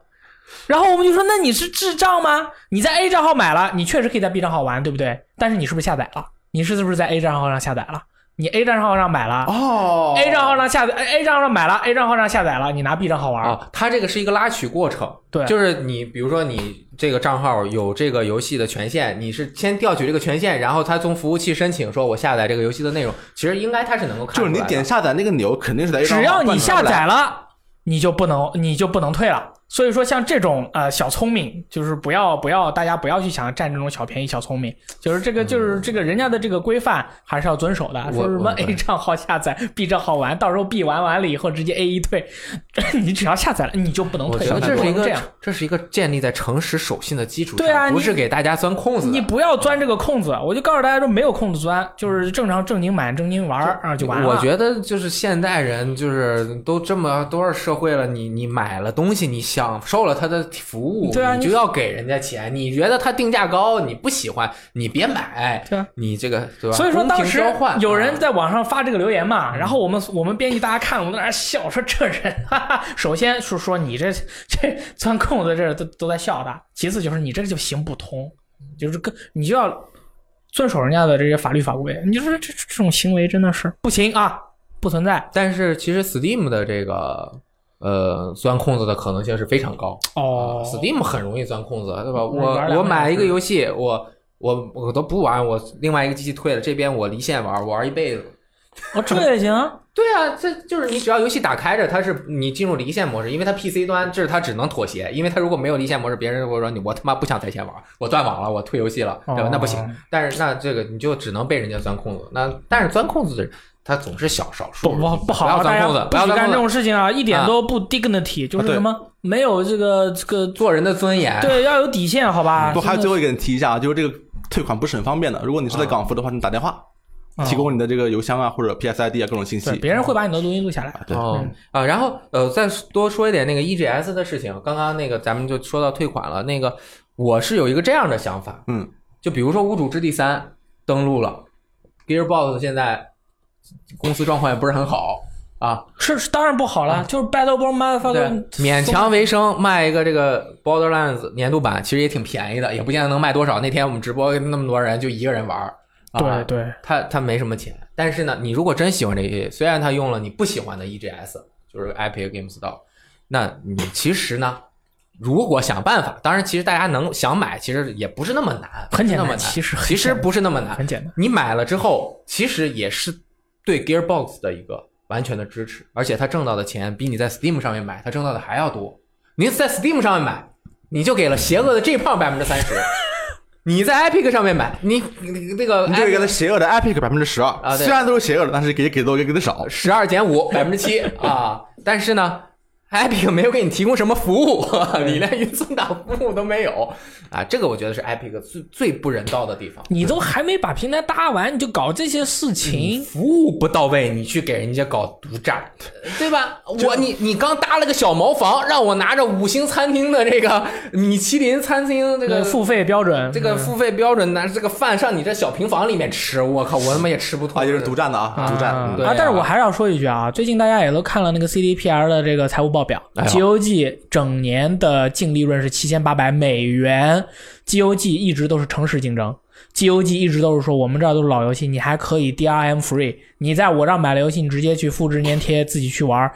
然后我们就说，那你是智障吗？你在 A 账号买了，你确实可以在 B 账号玩，对不对？但是你是不是下载了？你是不是在 A 账号上下载了？你 A 账号上买了、哦 a 账号上下载，A 账号上买了，A 账号上下载了，你拿 B 账号玩。啊，它这个是一个拉取过程，对就是你比如说你这个账号有这个游戏的权限，你是先调取这个权限，然后它从服务器申请说我下载这个游戏的内容，其实应该它是能够看出来的。就是你点下载那个钮，肯定是在 A 账号只要你下载了，你就不能你就不能退了。所以说，像这种呃小聪明，就是不要不要大家不要去想占这种小便宜、小聪明，就是这个就是这个人家的这个规范还是要遵守的。说什么 A 账号下载，B 账号玩，到时候 B 玩完了以后直接 A 一退，你只要下载了你就不能退，我觉得这是一个这是一个建立在诚实守信的基础上，对啊不是给大家钻空子的。你不要钻这个空子，我就告诉大家说没有空子钻，就是正常正经买正经玩就完了。我觉得就是现代人，就是都这么多少社会了，你你买了东西，你享受了他的服务，对啊你你就要给人家钱。你觉得他定价高，你不喜欢，你别买。对啊你这个对吧？所以说当时有人啊在网上发这个留言嘛，然后我们我们编辑大家看，我们在那儿笑说这人，哈哈，首先是说你这这钻空子这都都在笑他，其次就是你这个就行不通，就是跟你就要遵守人家的这些法律法规，你就说这这这种行为真的是不行啊，不存在但是其实 Steam 的这个呃钻空子的可能性是非常高。哦 Steam 很容易钻空子，对吧？嗯我我买一个游戏，我我我都不玩，我另外一个机器退了，这边我离线玩，我玩一辈子。哦这也行，对啊，这就是你只要游戏打开着，它是你进入离线模式，因为它 PC 端这是它只能妥协，因为它如果没有离线模式，别人会说你我他妈不想在线玩，我断网了，我退游戏了，对吧？哦那不行。但是那这个你就只能被人家钻空子，那但是钻空子的人他总是小少数，不不不好，不要大家钻空子，不许干这种事情啊，一点啊都不 dignity，就是对什么没有这个这个做人的尊严。对要有底线，好吧？不，还有最后一个人提一下啊，就是这个退款不是很方便的。如果你是在港服的话，你打电话啊提供你的这个邮箱啊或者 PSID 啊各种信息对，。别人会把你的录音录下来。对哦嗯啊，然后呃，再多说一点那个 EGS 的事情。刚刚那个咱们就说到退款了，那个我是有一个这样的想法，嗯，就比如说《无主之地三》登录了，Gearbox 现在公司状况也不是很好啊，是是当然不好了，就是 Battleborn 对 Motherfucker，，勉强为生，卖一个这个 Borderlands 年度版，其实也挺便宜的，也不见得能卖多少。那天我们直播那么多人，就一个人玩儿，啊、对对，他他没什么钱，但是呢，你如果真喜欢这些，虽然他用了你不喜欢的 EGS，就是 Epic Game Store，那你其实呢，如果想办法，当然其实大家能想买，其实也不是那么难，很简单其实其实不是那么难，很简单。你买了之后，其实也是对 Gearbox 的一个完全的支持，而且他挣到的钱比你在 Steam 上面买他挣到的还要多。你在 Steam 上面买，你就给了邪恶的 J 胖百分之三十；你在 Epic 上面买，你你那个你就给了邪恶的 Epic 百分之十二啊虽然都是邪恶的，但是给给多给给的少。十二减五百分之七啊，但是呢。Epic 没有给你提供什么服务，你连云存档服务都没有啊！这个我觉得是 Epic 最最不人道的地方。你都还没把平台搭完，你就搞这些事情，服务不到位，你去给人家搞独占，对吧？我你你刚搭了个小茅房，让我拿着五星餐厅的这个 米其林餐厅这个付费标准，这个付费标准，拿这个饭上你这小平房里面吃，我靠，我他妈也吃不脱。啊，也是独占的啊，独占。啊！但是我还是要说一句啊，最近大家也都看了那个 CDPR 的这个财务报表哎，GOG 整年的净利润是七千八百美元，GOG 一直都是诚实竞争。GOG 一直都是说，我们这儿都是老游戏，你还可以 DRM free。你在我这儿买了游戏，你直接去复制粘贴，自己去玩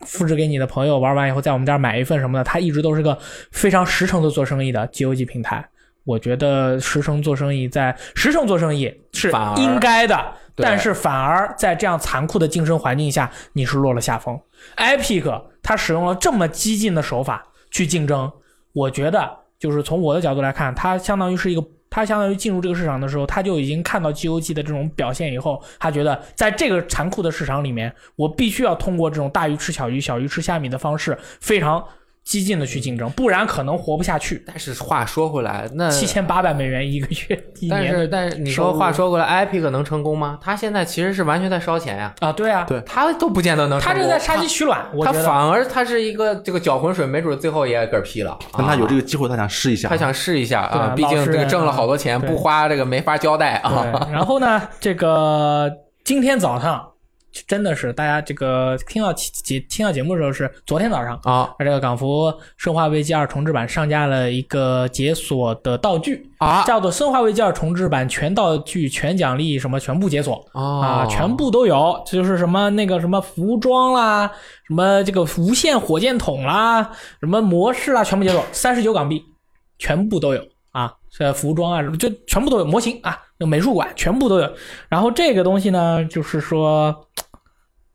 复制给你的朋友，玩完以后在我们这儿买一份什么的，它一直都是个非常实诚的做生意的 GOG 平台。我觉得实诚做生意在实诚做生意是应该的，但是反而在这样残酷的竞争环境下，你是落了下风。Epic 它使用了这么激进的手法去竞争，我觉得就是从我的角度来看，它相当于是一个。他相当于进入这个市场的时候，他就已经看到 GOG 的这种表现以后，他觉得在这个残酷的市场里面，我必须要通过这种大鱼吃小鱼、小鱼吃虾米的方式，非常激进的去竞争，不然可能活不下去。但是话说回来，那七千八百美元一个月，一但是但是你说话说回来，Epic 能成功吗？他现在其实是完全在烧钱呀，啊，对啊，对他都不见得能成功。他这在杀鸡取卵，我他觉得。反而他是一个这个搅浑水，没准最后也嗝屁了。但他有这个，机会，他想试一下。他想试一下啊，毕竟这个挣了好多钱，不花这个没法交代啊。然后呢，这个今天早上真的是大家这个听到节听到节目的时候是昨天早上，啊这个港服《生化危机二重置版》上架了一个解锁的道具，啊叫做《生化危机二重置版》全道具、全奖励什么全部解锁。哦啊，全部都有，就是什么那个什么服装啦，什么这个无限火箭筒啦，什么模式啦，全部解锁，三十九港币，全部都有啊。这服装啊，就全部都有模型啊，美术馆全部都有。然后这个东西呢，就是说。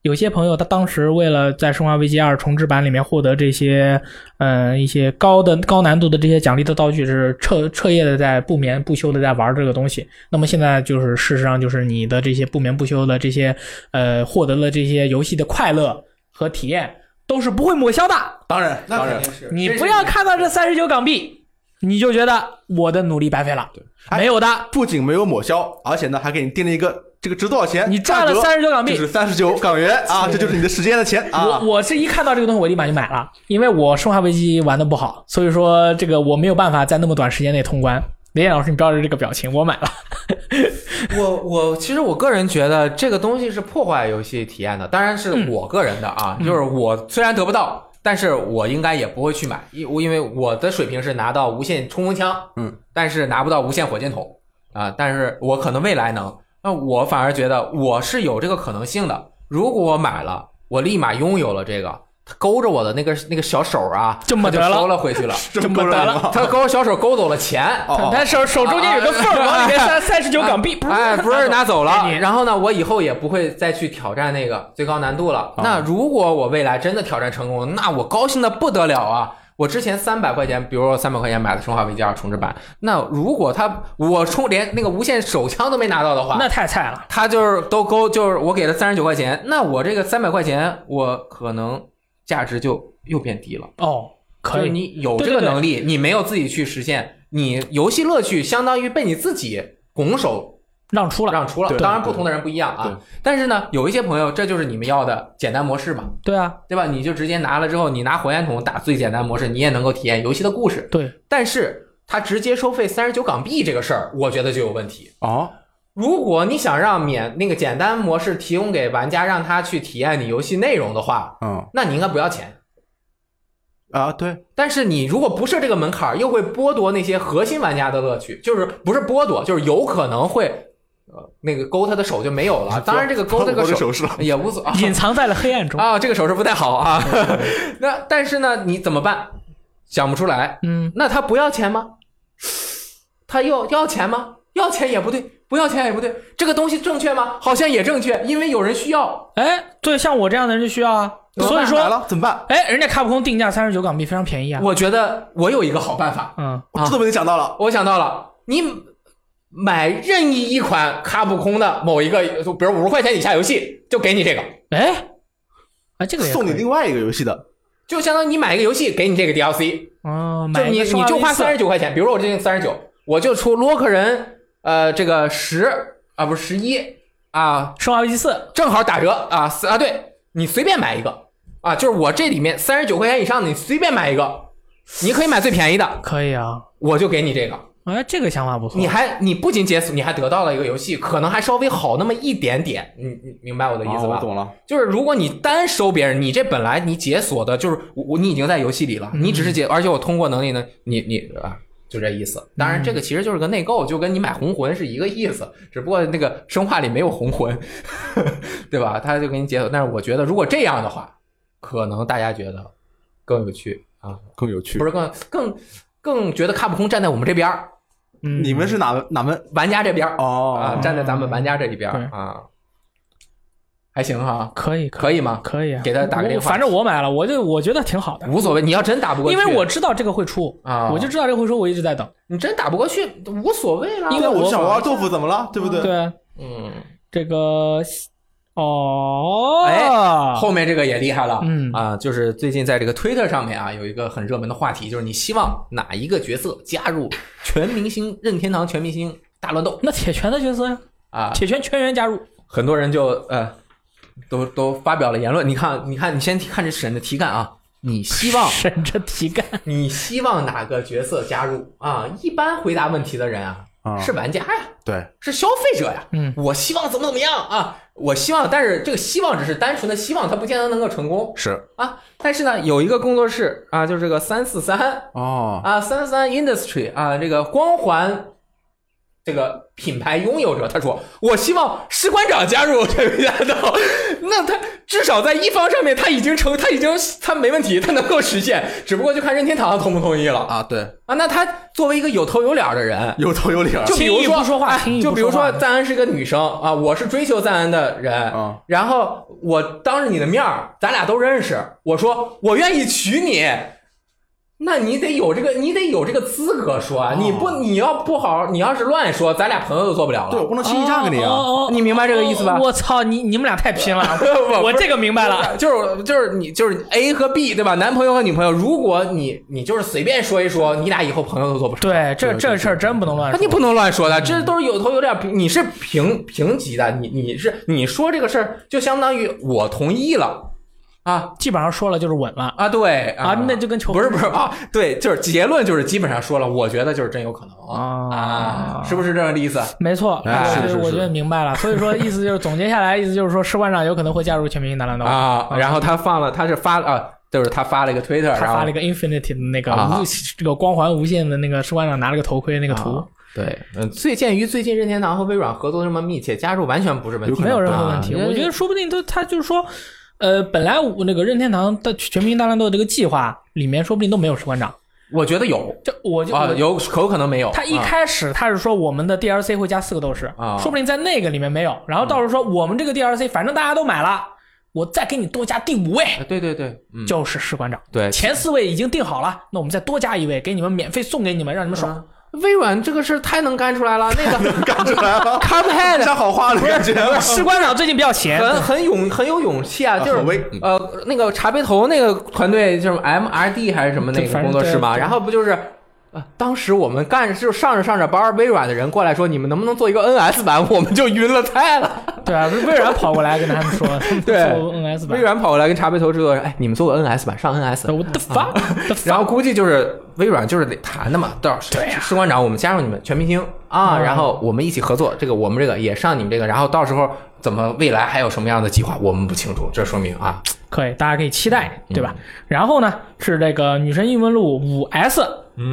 有些朋友他当时为了在《生化危机二重置版》里面获得这些，嗯、一些高的高难度的这些奖励的道具，是彻彻夜的在不眠不休的在玩这个东西。那么现在就是事实上就是你的这些不眠不休的这些，呃，获得了这些游戏的快乐和体验都是不会抹消的。当然，当然，你不要看到这三十九港币，你就觉得我的努力白费了。没有的，不仅没有抹消，而且呢还给你定了一个这个值多少钱？你赚了价格39港币就是三十九港元啊，这就是你的时间的钱啊。我我是一看到这个东西，我立马就买了，因为我生化危机玩的不好，所以说这个我没有办法在那么短时间内通关。雷燕老师，你标着这个表情，我买了。我我其实我个人觉得这个东西是破坏游戏体验的，当然是我个人的啊，就是我虽然得不到，但是我应该也不会去买，因因为我的水平是拿到无限冲锋枪，嗯，但是拿不到无限火箭筒啊，但是我可能未来能，那我反而觉得我是有这个可能性的，如果我买了，我立马拥有了这个。他勾着我的那个那个小手啊，这么得了收了回去了。这这么得了他勾小手勾走了钱，哦 他手手中间有个缝儿，往里面塞 三十九港币，不是哎，不是拿走了然后呢，我以后也不会再去挑战那个最高难度了。那如果我未来真的挑战成功，那我高兴的不得了啊！我之前三百块钱，比如说三百块钱买的《生化危机二重置版》，那如果他我充连那个无线手枪都没拿到的话，那太菜了。他就是都勾，就是我给了三十九块钱，那我这个三百块钱，我可能价值就又变低了。哦，可以，就是你有这个能力，你没有自己去实现，你游戏乐趣相当于被你自己拱手让出了，让出了。当然，不同的人不一样啊。但是呢，有一些朋友，这就是你们要的简单模式嘛，对啊，对吧？你就直接拿了之后，你拿火焰筒打最简单模式，你也能够体验游戏的故事。对，但是它直接收费三十九港币这个事儿，我觉得就有问题。哦，如果你想让免那个简单模式提供给玩家，让他去体验你游戏内容的话，嗯那你应该不要钱。啊，对，但是你如果不设这个门槛儿，又会剥夺那些核心玩家的乐趣，就是不是剥夺，就是有可能会，呃，那个勾他的手就没有了。当然，这个勾这个手。也无所啊隐藏在了黑暗中。啊，这个手势不太好啊。那但是呢，你怎么办？想不出来。嗯，那他不要钱吗？他要要钱吗？要钱也不对，不要钱也不对。这个东西正确吗？好像也正确，因为有人需要。哎，对，像我这样的人就需要啊。所以买说，了怎么办？哎，人家卡普空定价三十九港币，非常便宜啊。我觉得我有一个好办法，嗯，我这都被你想到了。我想到了，你买任意一款卡普空的某一个，就比如五十块钱以下游戏，就给你这个，哎，啊，这个送你另外一个游戏的，就相当于你买一个游戏，给你这个 DLC，哦，就你买一个生你就花三十九块钱，比如说我这个三十九，我就出洛克人，呃，这个十啊不是十一啊，生化危机四，正好打折啊四啊，对你随便买一个啊，就是我这里面三十九块钱以上的，你随便买一个，你可以买最便宜的，可以啊。我就给你这个。哎，这个想法不错。你还你不仅解锁，你还得到了一个游戏，可能还稍微好那么一点点。你你明白我的意思吧？懂了。就是如果你单收别人，你这本来你解锁的就是我我你已经在游戏里了，你只是解，而且我通过能力呢，你你啊。就这意思，当然这个其实就是个内购，就跟你买红魂是一个意思，只不过那个生化里没有红魂，对吧？他就给你解锁，但是我觉得如果这样的话，可能大家觉得更有趣啊，更有趣不。是更更更觉得看不空站在我们这边儿，嗯，你们是哪哪门？玩家这边哦。啊，站在咱们玩家这一边啊，还行哈，可以可以。吗？可以啊，给他打个电话。反正我买了，我就我觉得挺好的，无所谓，你要真打不过去，因为我知道这个会出啊。我就知道这个会出，我一直在等。你真打不过去无所谓了，因为我我想玩豆腐怎么了？对不对？对，嗯。这个哦，哎后面这个也厉害了，嗯。啊，就是最近在这个推特上面啊，有一个很热门的话题，就是你希望哪一个角色加入全明星任天堂全明星大乱斗？那铁拳的角色呀，啊？铁拳全员加入，很多人就呃，都都发表了言论。你看，你看，你先看这审的题干啊，你希望 审着题干，你希望哪个角色加入？啊？一般回答问题的人啊，啊是玩家呀，对，是消费者呀。嗯，我希望怎么怎么样啊？我希望，但是这个希望只是单纯的希望，它不见得能够成功是啊。但是呢，有一个工作室啊，就是这个三四三哦，啊，三三 Industry 啊，这个光环这个品牌拥有者，他说：“我希望士官长加入这个战斗。”那他至少在一方上面，他已经成，他已经他没问题，他能够实现，只不过就看任天堂同不同意了。啊，对，啊。那他作为一个有头有脸的人，有头有脸，就比如说，就比如说赞恩是个女生啊，我是追求赞恩的人，啊然后我当着你的面儿，咱俩都认识，我说我愿意娶你，那你得有这个，你得有这个资格说啊，你不你要不好，你要是乱说，咱俩朋友都做不了了。对我不能轻易嫁给你啊，哦哦哦你明白这个意思吧哦我操，你你们俩太拼了，我我这个明白了。就是就是你就是 A 和 B 对吧？男朋友和女朋友，如果你你就是随便说一说，你俩以后朋友都做不成。对，这这事儿真不能乱说。那你不能乱说的，这都是有头有脸。你是平平级的，你你是你说这个事儿，就相当于我同意了啊基本上说了就是稳了。啊，对啊那就跟球不是不是啊，对，就是结论就是基本上说了，我觉得就是真有可能啊啊，是不是这样的意思？没错，哎我是是是我觉得明白了。所以说，意思就是总结下来，意思就是说，士官长有可能会加入全明星大乱斗。啊，然后他放了，他是发了啊，就是他发了一个推特，他发了一个 Infinity 的那个啊无这个光环无限的那个士官长拿了个头盔那个图啊，对，嗯，最鉴于最近任天堂和微软合作这么密切，加入完全不是问题，没有任何问题。啊我觉得说不定他他就是说，呃，本来我那个任天堂的全明星大乱斗这个计划里面，说不定都没有士官长。我觉得有这我就啊，有可有可能没有。他一啊开始他是说我们的 DLC 会加四个斗士，啊说不定在那个里面没有。然后到时候说我们这个 DLC 反正大家都买了，我再给你多加第五位，啊对对对，嗯，就是士官长。对前四位已经定好了，那我们再多加一位，给你们免费送给你们，让你们爽。啊微软这个事儿太能干出来了，那个 干出来了，讲 Cuphead 好话的感觉，士官长最近比较闲，很很勇很有勇气啊，就是嗯呃那个茶杯头那个团队就是 MRD 还是什么那个工作室嘛，然后不就是。呃，当时我们干就上着上着班，微软的人过来说：“你们能不能做一个 NS 版？” 我们就晕了菜了。对啊，微软跑过来跟他们说，对做 NS 版微。软跑过来跟茶杯头制作人：“哎，你们做个 NS 版，上 NS。我的发，然后估计就是微软就是得谈的嘛，到时候对呀士官长，我们加入你们全明星啊，嗯然后我们一起合作，这个我们这个也上你们这个，然后到时候怎么未来还有什么样的计划，我们不清楚，这说明啊，可以，大家可以期待，嗯对吧？然后呢，是这个女神异闻录五 S，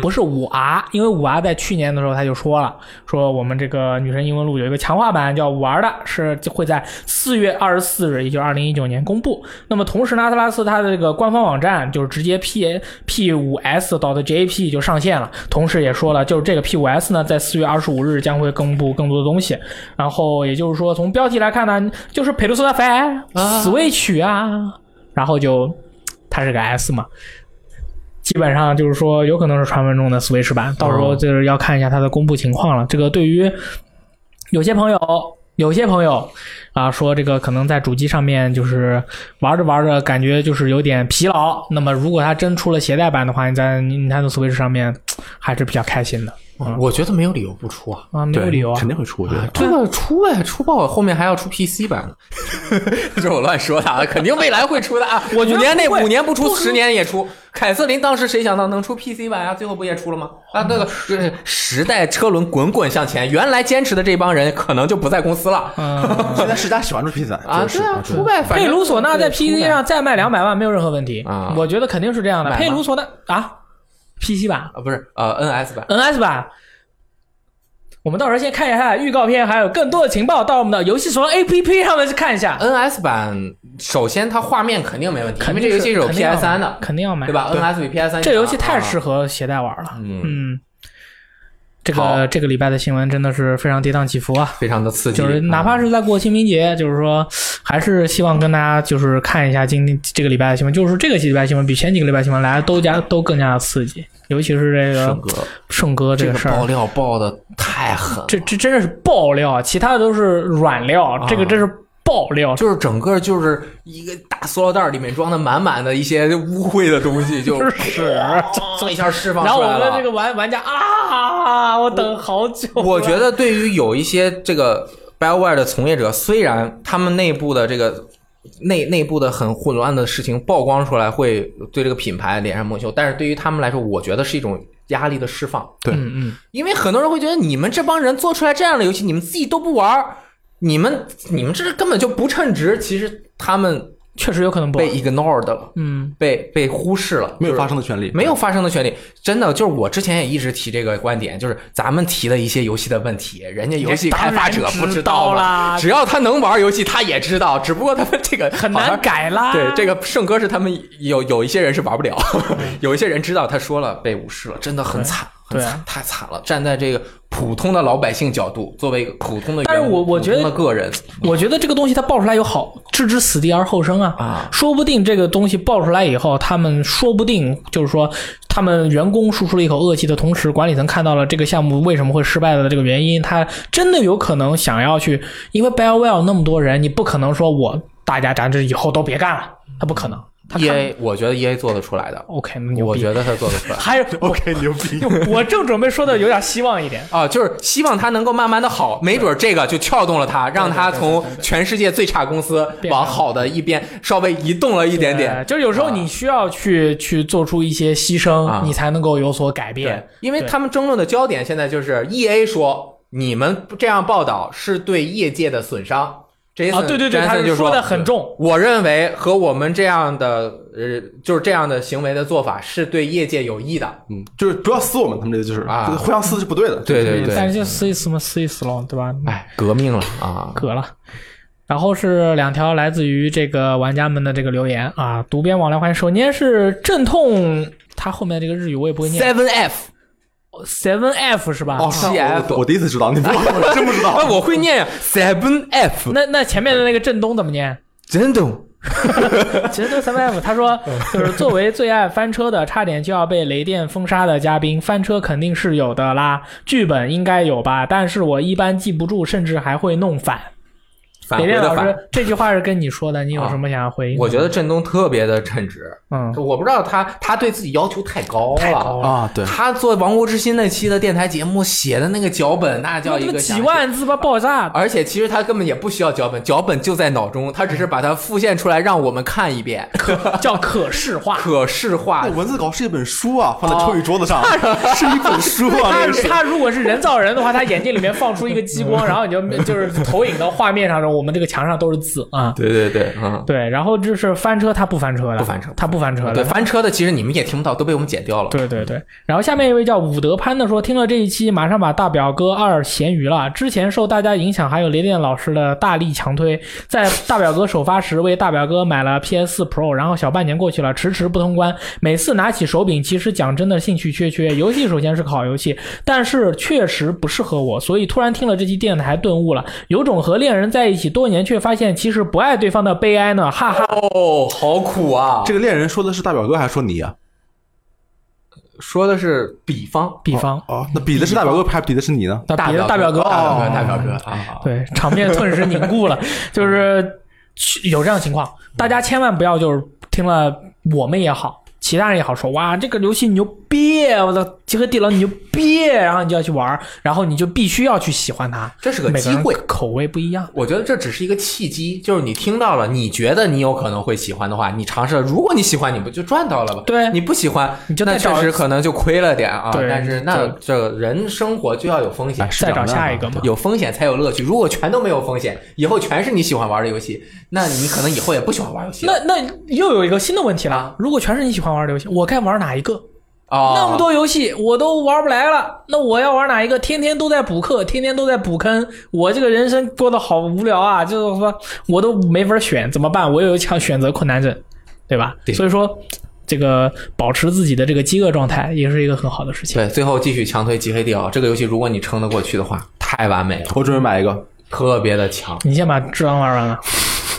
不嗯是五 R，因为五 R 在去年的时候他就说了，说我们这个女神异闻录有一个强化版叫五 R 的，是会在四月二十四日，也就是二零一九年公布。那么同时呢，阿特拉斯它的这个官方网站就是直接 P P 五 S 到的 JP 就上线了，同时也说了，就是这个 P 五 S 呢，在四月二十五日将会公布更多的东西。然后也就是说，从标题来看呢，就是佩鲁斯的 Five、啊 Switch 啊，然后就它是个 S 嘛，基本上就是说有可能是传闻中的 Switch 版，到时候就是要看一下它的公布情况了。这个对于有些朋友。有些朋友啊说这个可能在主机上面就是玩着玩着感觉就是有点疲劳，那么如果它真出了携带版的话，你在 Nintendo Switch 上面还是比较开心的我觉得没有理由不出啊。啊，没有理由啊肯。定会出，我觉得。这个出呗，出爆后面还要出 PC 版呢，这是我乱说的啊，肯定未来会出的啊。我觉得五年内不会五年不出，十年也出。凯瑟琳当时谁想到能出 PC 版啊？最后不也出了吗？啊，那个就是时代车轮滚滚向前，原来坚持的这帮人可能就不在公司了嗯，现在世嘉喜欢出 P 三啊。对啊，出呗，反正佩鲁索纳在对出 PC 上再卖两百万没有任何问题啊我觉得肯定是这样的。买吗佩鲁索纳啊，PC 版、啊，不是呃 NS 版。NS 版，我们到时候先看一下它的预告片，还有更多的情报，到我们的游戏手上 APP 上面去看一下。NS 版首先它画面肯定没问题，因为肯定这游戏是有 PS 三的，肯定要买，对吧？NS 比 PS 三这游戏太适合。合携带玩了。嗯，嗯，这个这个礼拜的新闻真的是非常跌宕起伏啊。非常的刺激，就是哪怕啊是在过清明节，就是说，还是希望跟大家就是看一下今天这个礼拜的新闻，就是这个礼拜新闻比前几个礼拜新闻来的都加都更加的刺激，尤其是这个圣哥。圣哥这这个事儿，爆料爆的太狠了，这这真的是爆料，其他的都是软料，这个真是爆料，就是整个就是一个大塑料袋儿里面装的满满的一些污秽的东西，就是这一下释放然后我出来了。这个玩玩家啊，我等好久了。我觉得对于有一些这个 BioWare 的从业者，虽然他们内部的这个内内部的很混乱的事情曝光出来，会对这个品牌脸上蒙羞，但是对于他们来说，我觉得是一种压力的释放。对嗯嗯，因为很多人会觉得你们这帮人做出来这样的游戏，你们自己都不玩儿，你们你们这根本就不称职。其实他们确实有可能被 ignored 了，嗯被被忽视了，没有发生的权利，没有发生的权利，真的就是我之前也一直提这个观点，就是咱们提的一些游戏的问题，人家游戏开发者不知道啦只要他能玩游戏，他也知道，只不过他们这个很难改啦。对，这个圣歌是他们有有一些人是玩不了，有一些人知道他说了被无视了，真的很惨，很对惨，太惨了。站在这个普通的老百姓角度，作为一个普通的但是我我觉得个人我觉得这个东西它爆出来有好，置之死地而后生啊！啊，说不定这个东西爆出来以后，他们说不定就是说，他们员工输出了一口恶气的同时，管理层看到了这个项目为什么会失败的这个原因，他真的有可能想要去，因为 BioWare 那么多人，你不可能说我大家咱这以后都别干了，他不可能。他 E A，我觉得 E A 做得出来的，OK。我觉得他做得出来。还有 OK 牛逼。我正准备说的有点希望一点，啊，就是希望他能够慢慢的好，没准这个就撬动了他，让他从全世界最差公司变往好的一边稍微移动了一点点。对就是有时候你需要去、去做出一些牺牲，啊你才能够有所改对变。，因为他们争论的焦点现在就是 E A 说你们这样报道是对业界的损伤。Jason 啊，对对对，他就说的很重。我认为和我们这样的呃，就是这样的行为的做法是对业界有益的。嗯，就是不要撕我们，他们这个就是啊互相撕是不对的。对对对，但是就撕一撕嘛，撕一撕喽，对吧？哎，革命了啊！革了。然后是两条来自于这个玩家们的这个留言啊，读编网聊环。首先是阵痛，它后面这个日语我也不会念 Seven F Seven F 是吧？哦，，C F，我我第一次知道，你不知道，我真不知道。啊，我会念呀 Seven F，那那前面的那个振东怎么念？振东。其实这个 Seven F，他说就是作为最爱翻车的，差点就要被雷电封杀的嘉宾，翻车肯定是有的啦，剧本应该有吧，但是我一般记不住，甚至还会弄反。返回的返雷电老师，这句话是跟你说的，你有什么想要回应的？我觉得振东特别的称职。嗯，我不知道他他对自己要求太高了。太高了啊，对，他做《亡国之心》那期的电台节目写的那个脚本，那叫一个几万字吧，爆炸。而且其实他根本也不需要脚本，脚本就在脑中，他只是把它复现出来让我们看一遍，可叫可视化。可视化。文字稿是一本书啊，放在抽屉桌子上，是一本书啊，他。他如果是人造人的话，他眼睛里面放出一个激光，然后你就就是投影到画面上的，我们这个墙上都是字啊。对对对，嗯，对，然后就是翻车，他不翻车的，不翻车他不翻车的。对翻车的其实你们也听不到，都被我们剪掉了。对对对，然后下面一位叫武德潘的说，听了这一期，马上把大表哥二咸鱼了。之前受大家影响，还有雷电老师的大力强推，在大表哥首发时为大表哥买了 PS 4 Pro，然后小半年过去了，迟迟不通关。每次拿起手柄，其实讲真的兴趣缺缺。游戏首先是个好游戏，但是确实不适合我，所以突然听了这期电台顿悟了，有种和恋人在一起多年却发现其实不爱对方的悲哀呢，哈哈。哦，好苦啊！这个恋人说的是大表哥还是说你啊？说的是比方，比方，哦，那比的是大表哥还是比的是你呢？那比的大表哥，大表哥，哦大表哥啊！对，场面顿时凝固了。就是有这样的情况，大家千万不要就是听了我们也好，其他人也好说哇这个游戏牛逼，我的集合地牢牛逼，然后你就要去玩，然后你就必须要去喜欢它。这是个机会。口味不一样。我觉得这只是一个契机，就是你听到了，你觉得你有可能会喜欢的话，你尝试了。如果你喜欢，你不就赚到了吗？对你不喜欢，那确实可能就亏了点啊。对但是那这人生活就要有风险再找下一个嘛。有风险才有乐趣。如果全都没有风险，以后全是你喜欢玩的游戏，那你可能以后也不喜欢玩游戏。那那又有一个新的问题了，如果全是你喜欢玩的游戏，我该玩哪一个？哦，那么多游戏我都玩不来了，那我要玩哪一个？天天都在补课，天天都在补坑，我这个人生过得好无聊啊！就是说我都没法选，怎么办？我有一项选择困难症，对吧？对所以说，这个保持自己的这个饥饿状态也是一个很好的事情。对，最后继续强推《极黑地牢》这个游戏，如果你撑得过去的话，太完美了，我准备买一个，特别的强，你先把《只狼》玩完 了，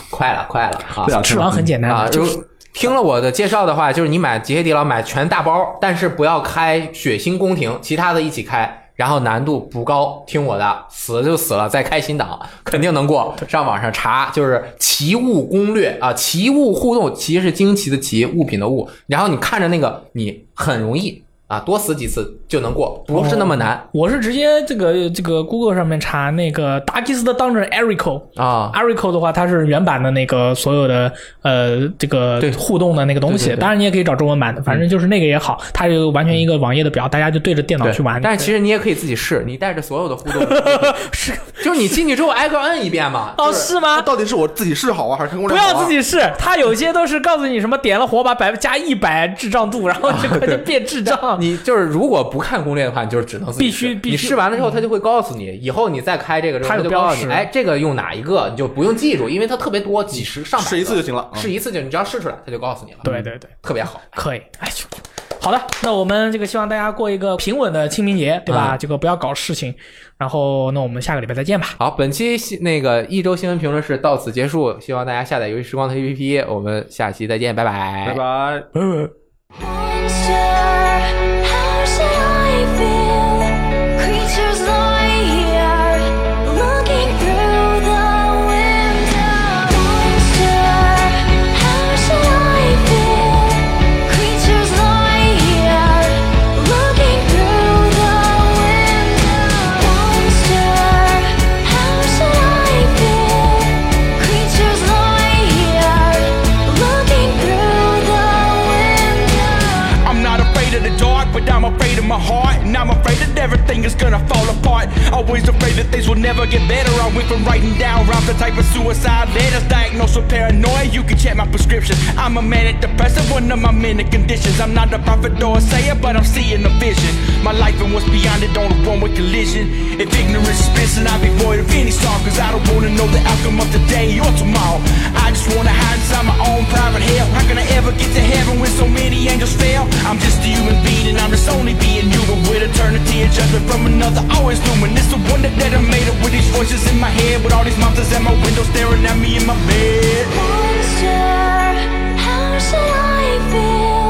快了，快了啊这！两《只天狼》很简单啊，就就是听了我的介绍的话，就是你买《极黑地牢》买全大包，但是不要开血腥宫廷，其他的一起开，然后难度不高，听我的，死了就死了，再开新档肯定能过。上网上查就是奇物攻略啊，奇物互动，其实是惊奇的奇，物品的物，然后你看着那个，你很容易啊，多死几次就能过，不是那么难我是直接这个这个 Google 上面查那个达基斯的当人 Erico。啊。，Erico 的话，它是原版的那个所有的呃这个对互动的那个东西，对对对当然你也可以找中文版的，反正就是那个也好，它就完全一个网页的表，大家就对着电脑去玩。但是其实你也可以自己试，你带着所有的互动，是就是你进去之后挨个摁一遍嘛。哦就是是吗？到底是我自己试好啊，还是看攻不？要自己试，它有些都是告诉你什么点了火把百加一百智障度，然后这个就变智障。你就是如果不看攻略的话，你就是只能自己必须试必须你试完了之后，他就会告诉你，以后你再开这个之后，他就告诉你，哎，这个用哪一个，你就不用记住，因为它特别多，几十上百试一次就行了嗯试一次就你只要试出来，他就告诉你了。对对对，特别好。可以，哎就好的，那我们这个希望大家过一个平稳的清明节，对吧？嗯这个不要搞事情。然后，那我们下个礼拜再见吧。好，本期新那个一周新闻评论是到此结束，希望大家下载游戏时光的 APP，我们下期再见，拜拜，拜拜。拜拜。Always afraid that things will never get better. I went from writing down rhymes the type of suicide letters. Diagnosed with paranoia, you can check my prescription. I'm a manic depressive, one of my many conditions. I'm not a prophet or a sayer, but I'm seeing a vision. My life and what's beyond it on a one way collision. If ignorance is missing, I'll be void of any song. Cause I don't wanna know the outcome of today or tomorrow. I just wanna hide inside my own private hell. How can I ever get to heaven when so many angels fail? I'm just a human being and I'm just only being human with eternity and judgment from another always looming. This it's a wonder that I made it with these voices in my head, with all these monsters at my window staring at me in my bed. Monster, how should I feel?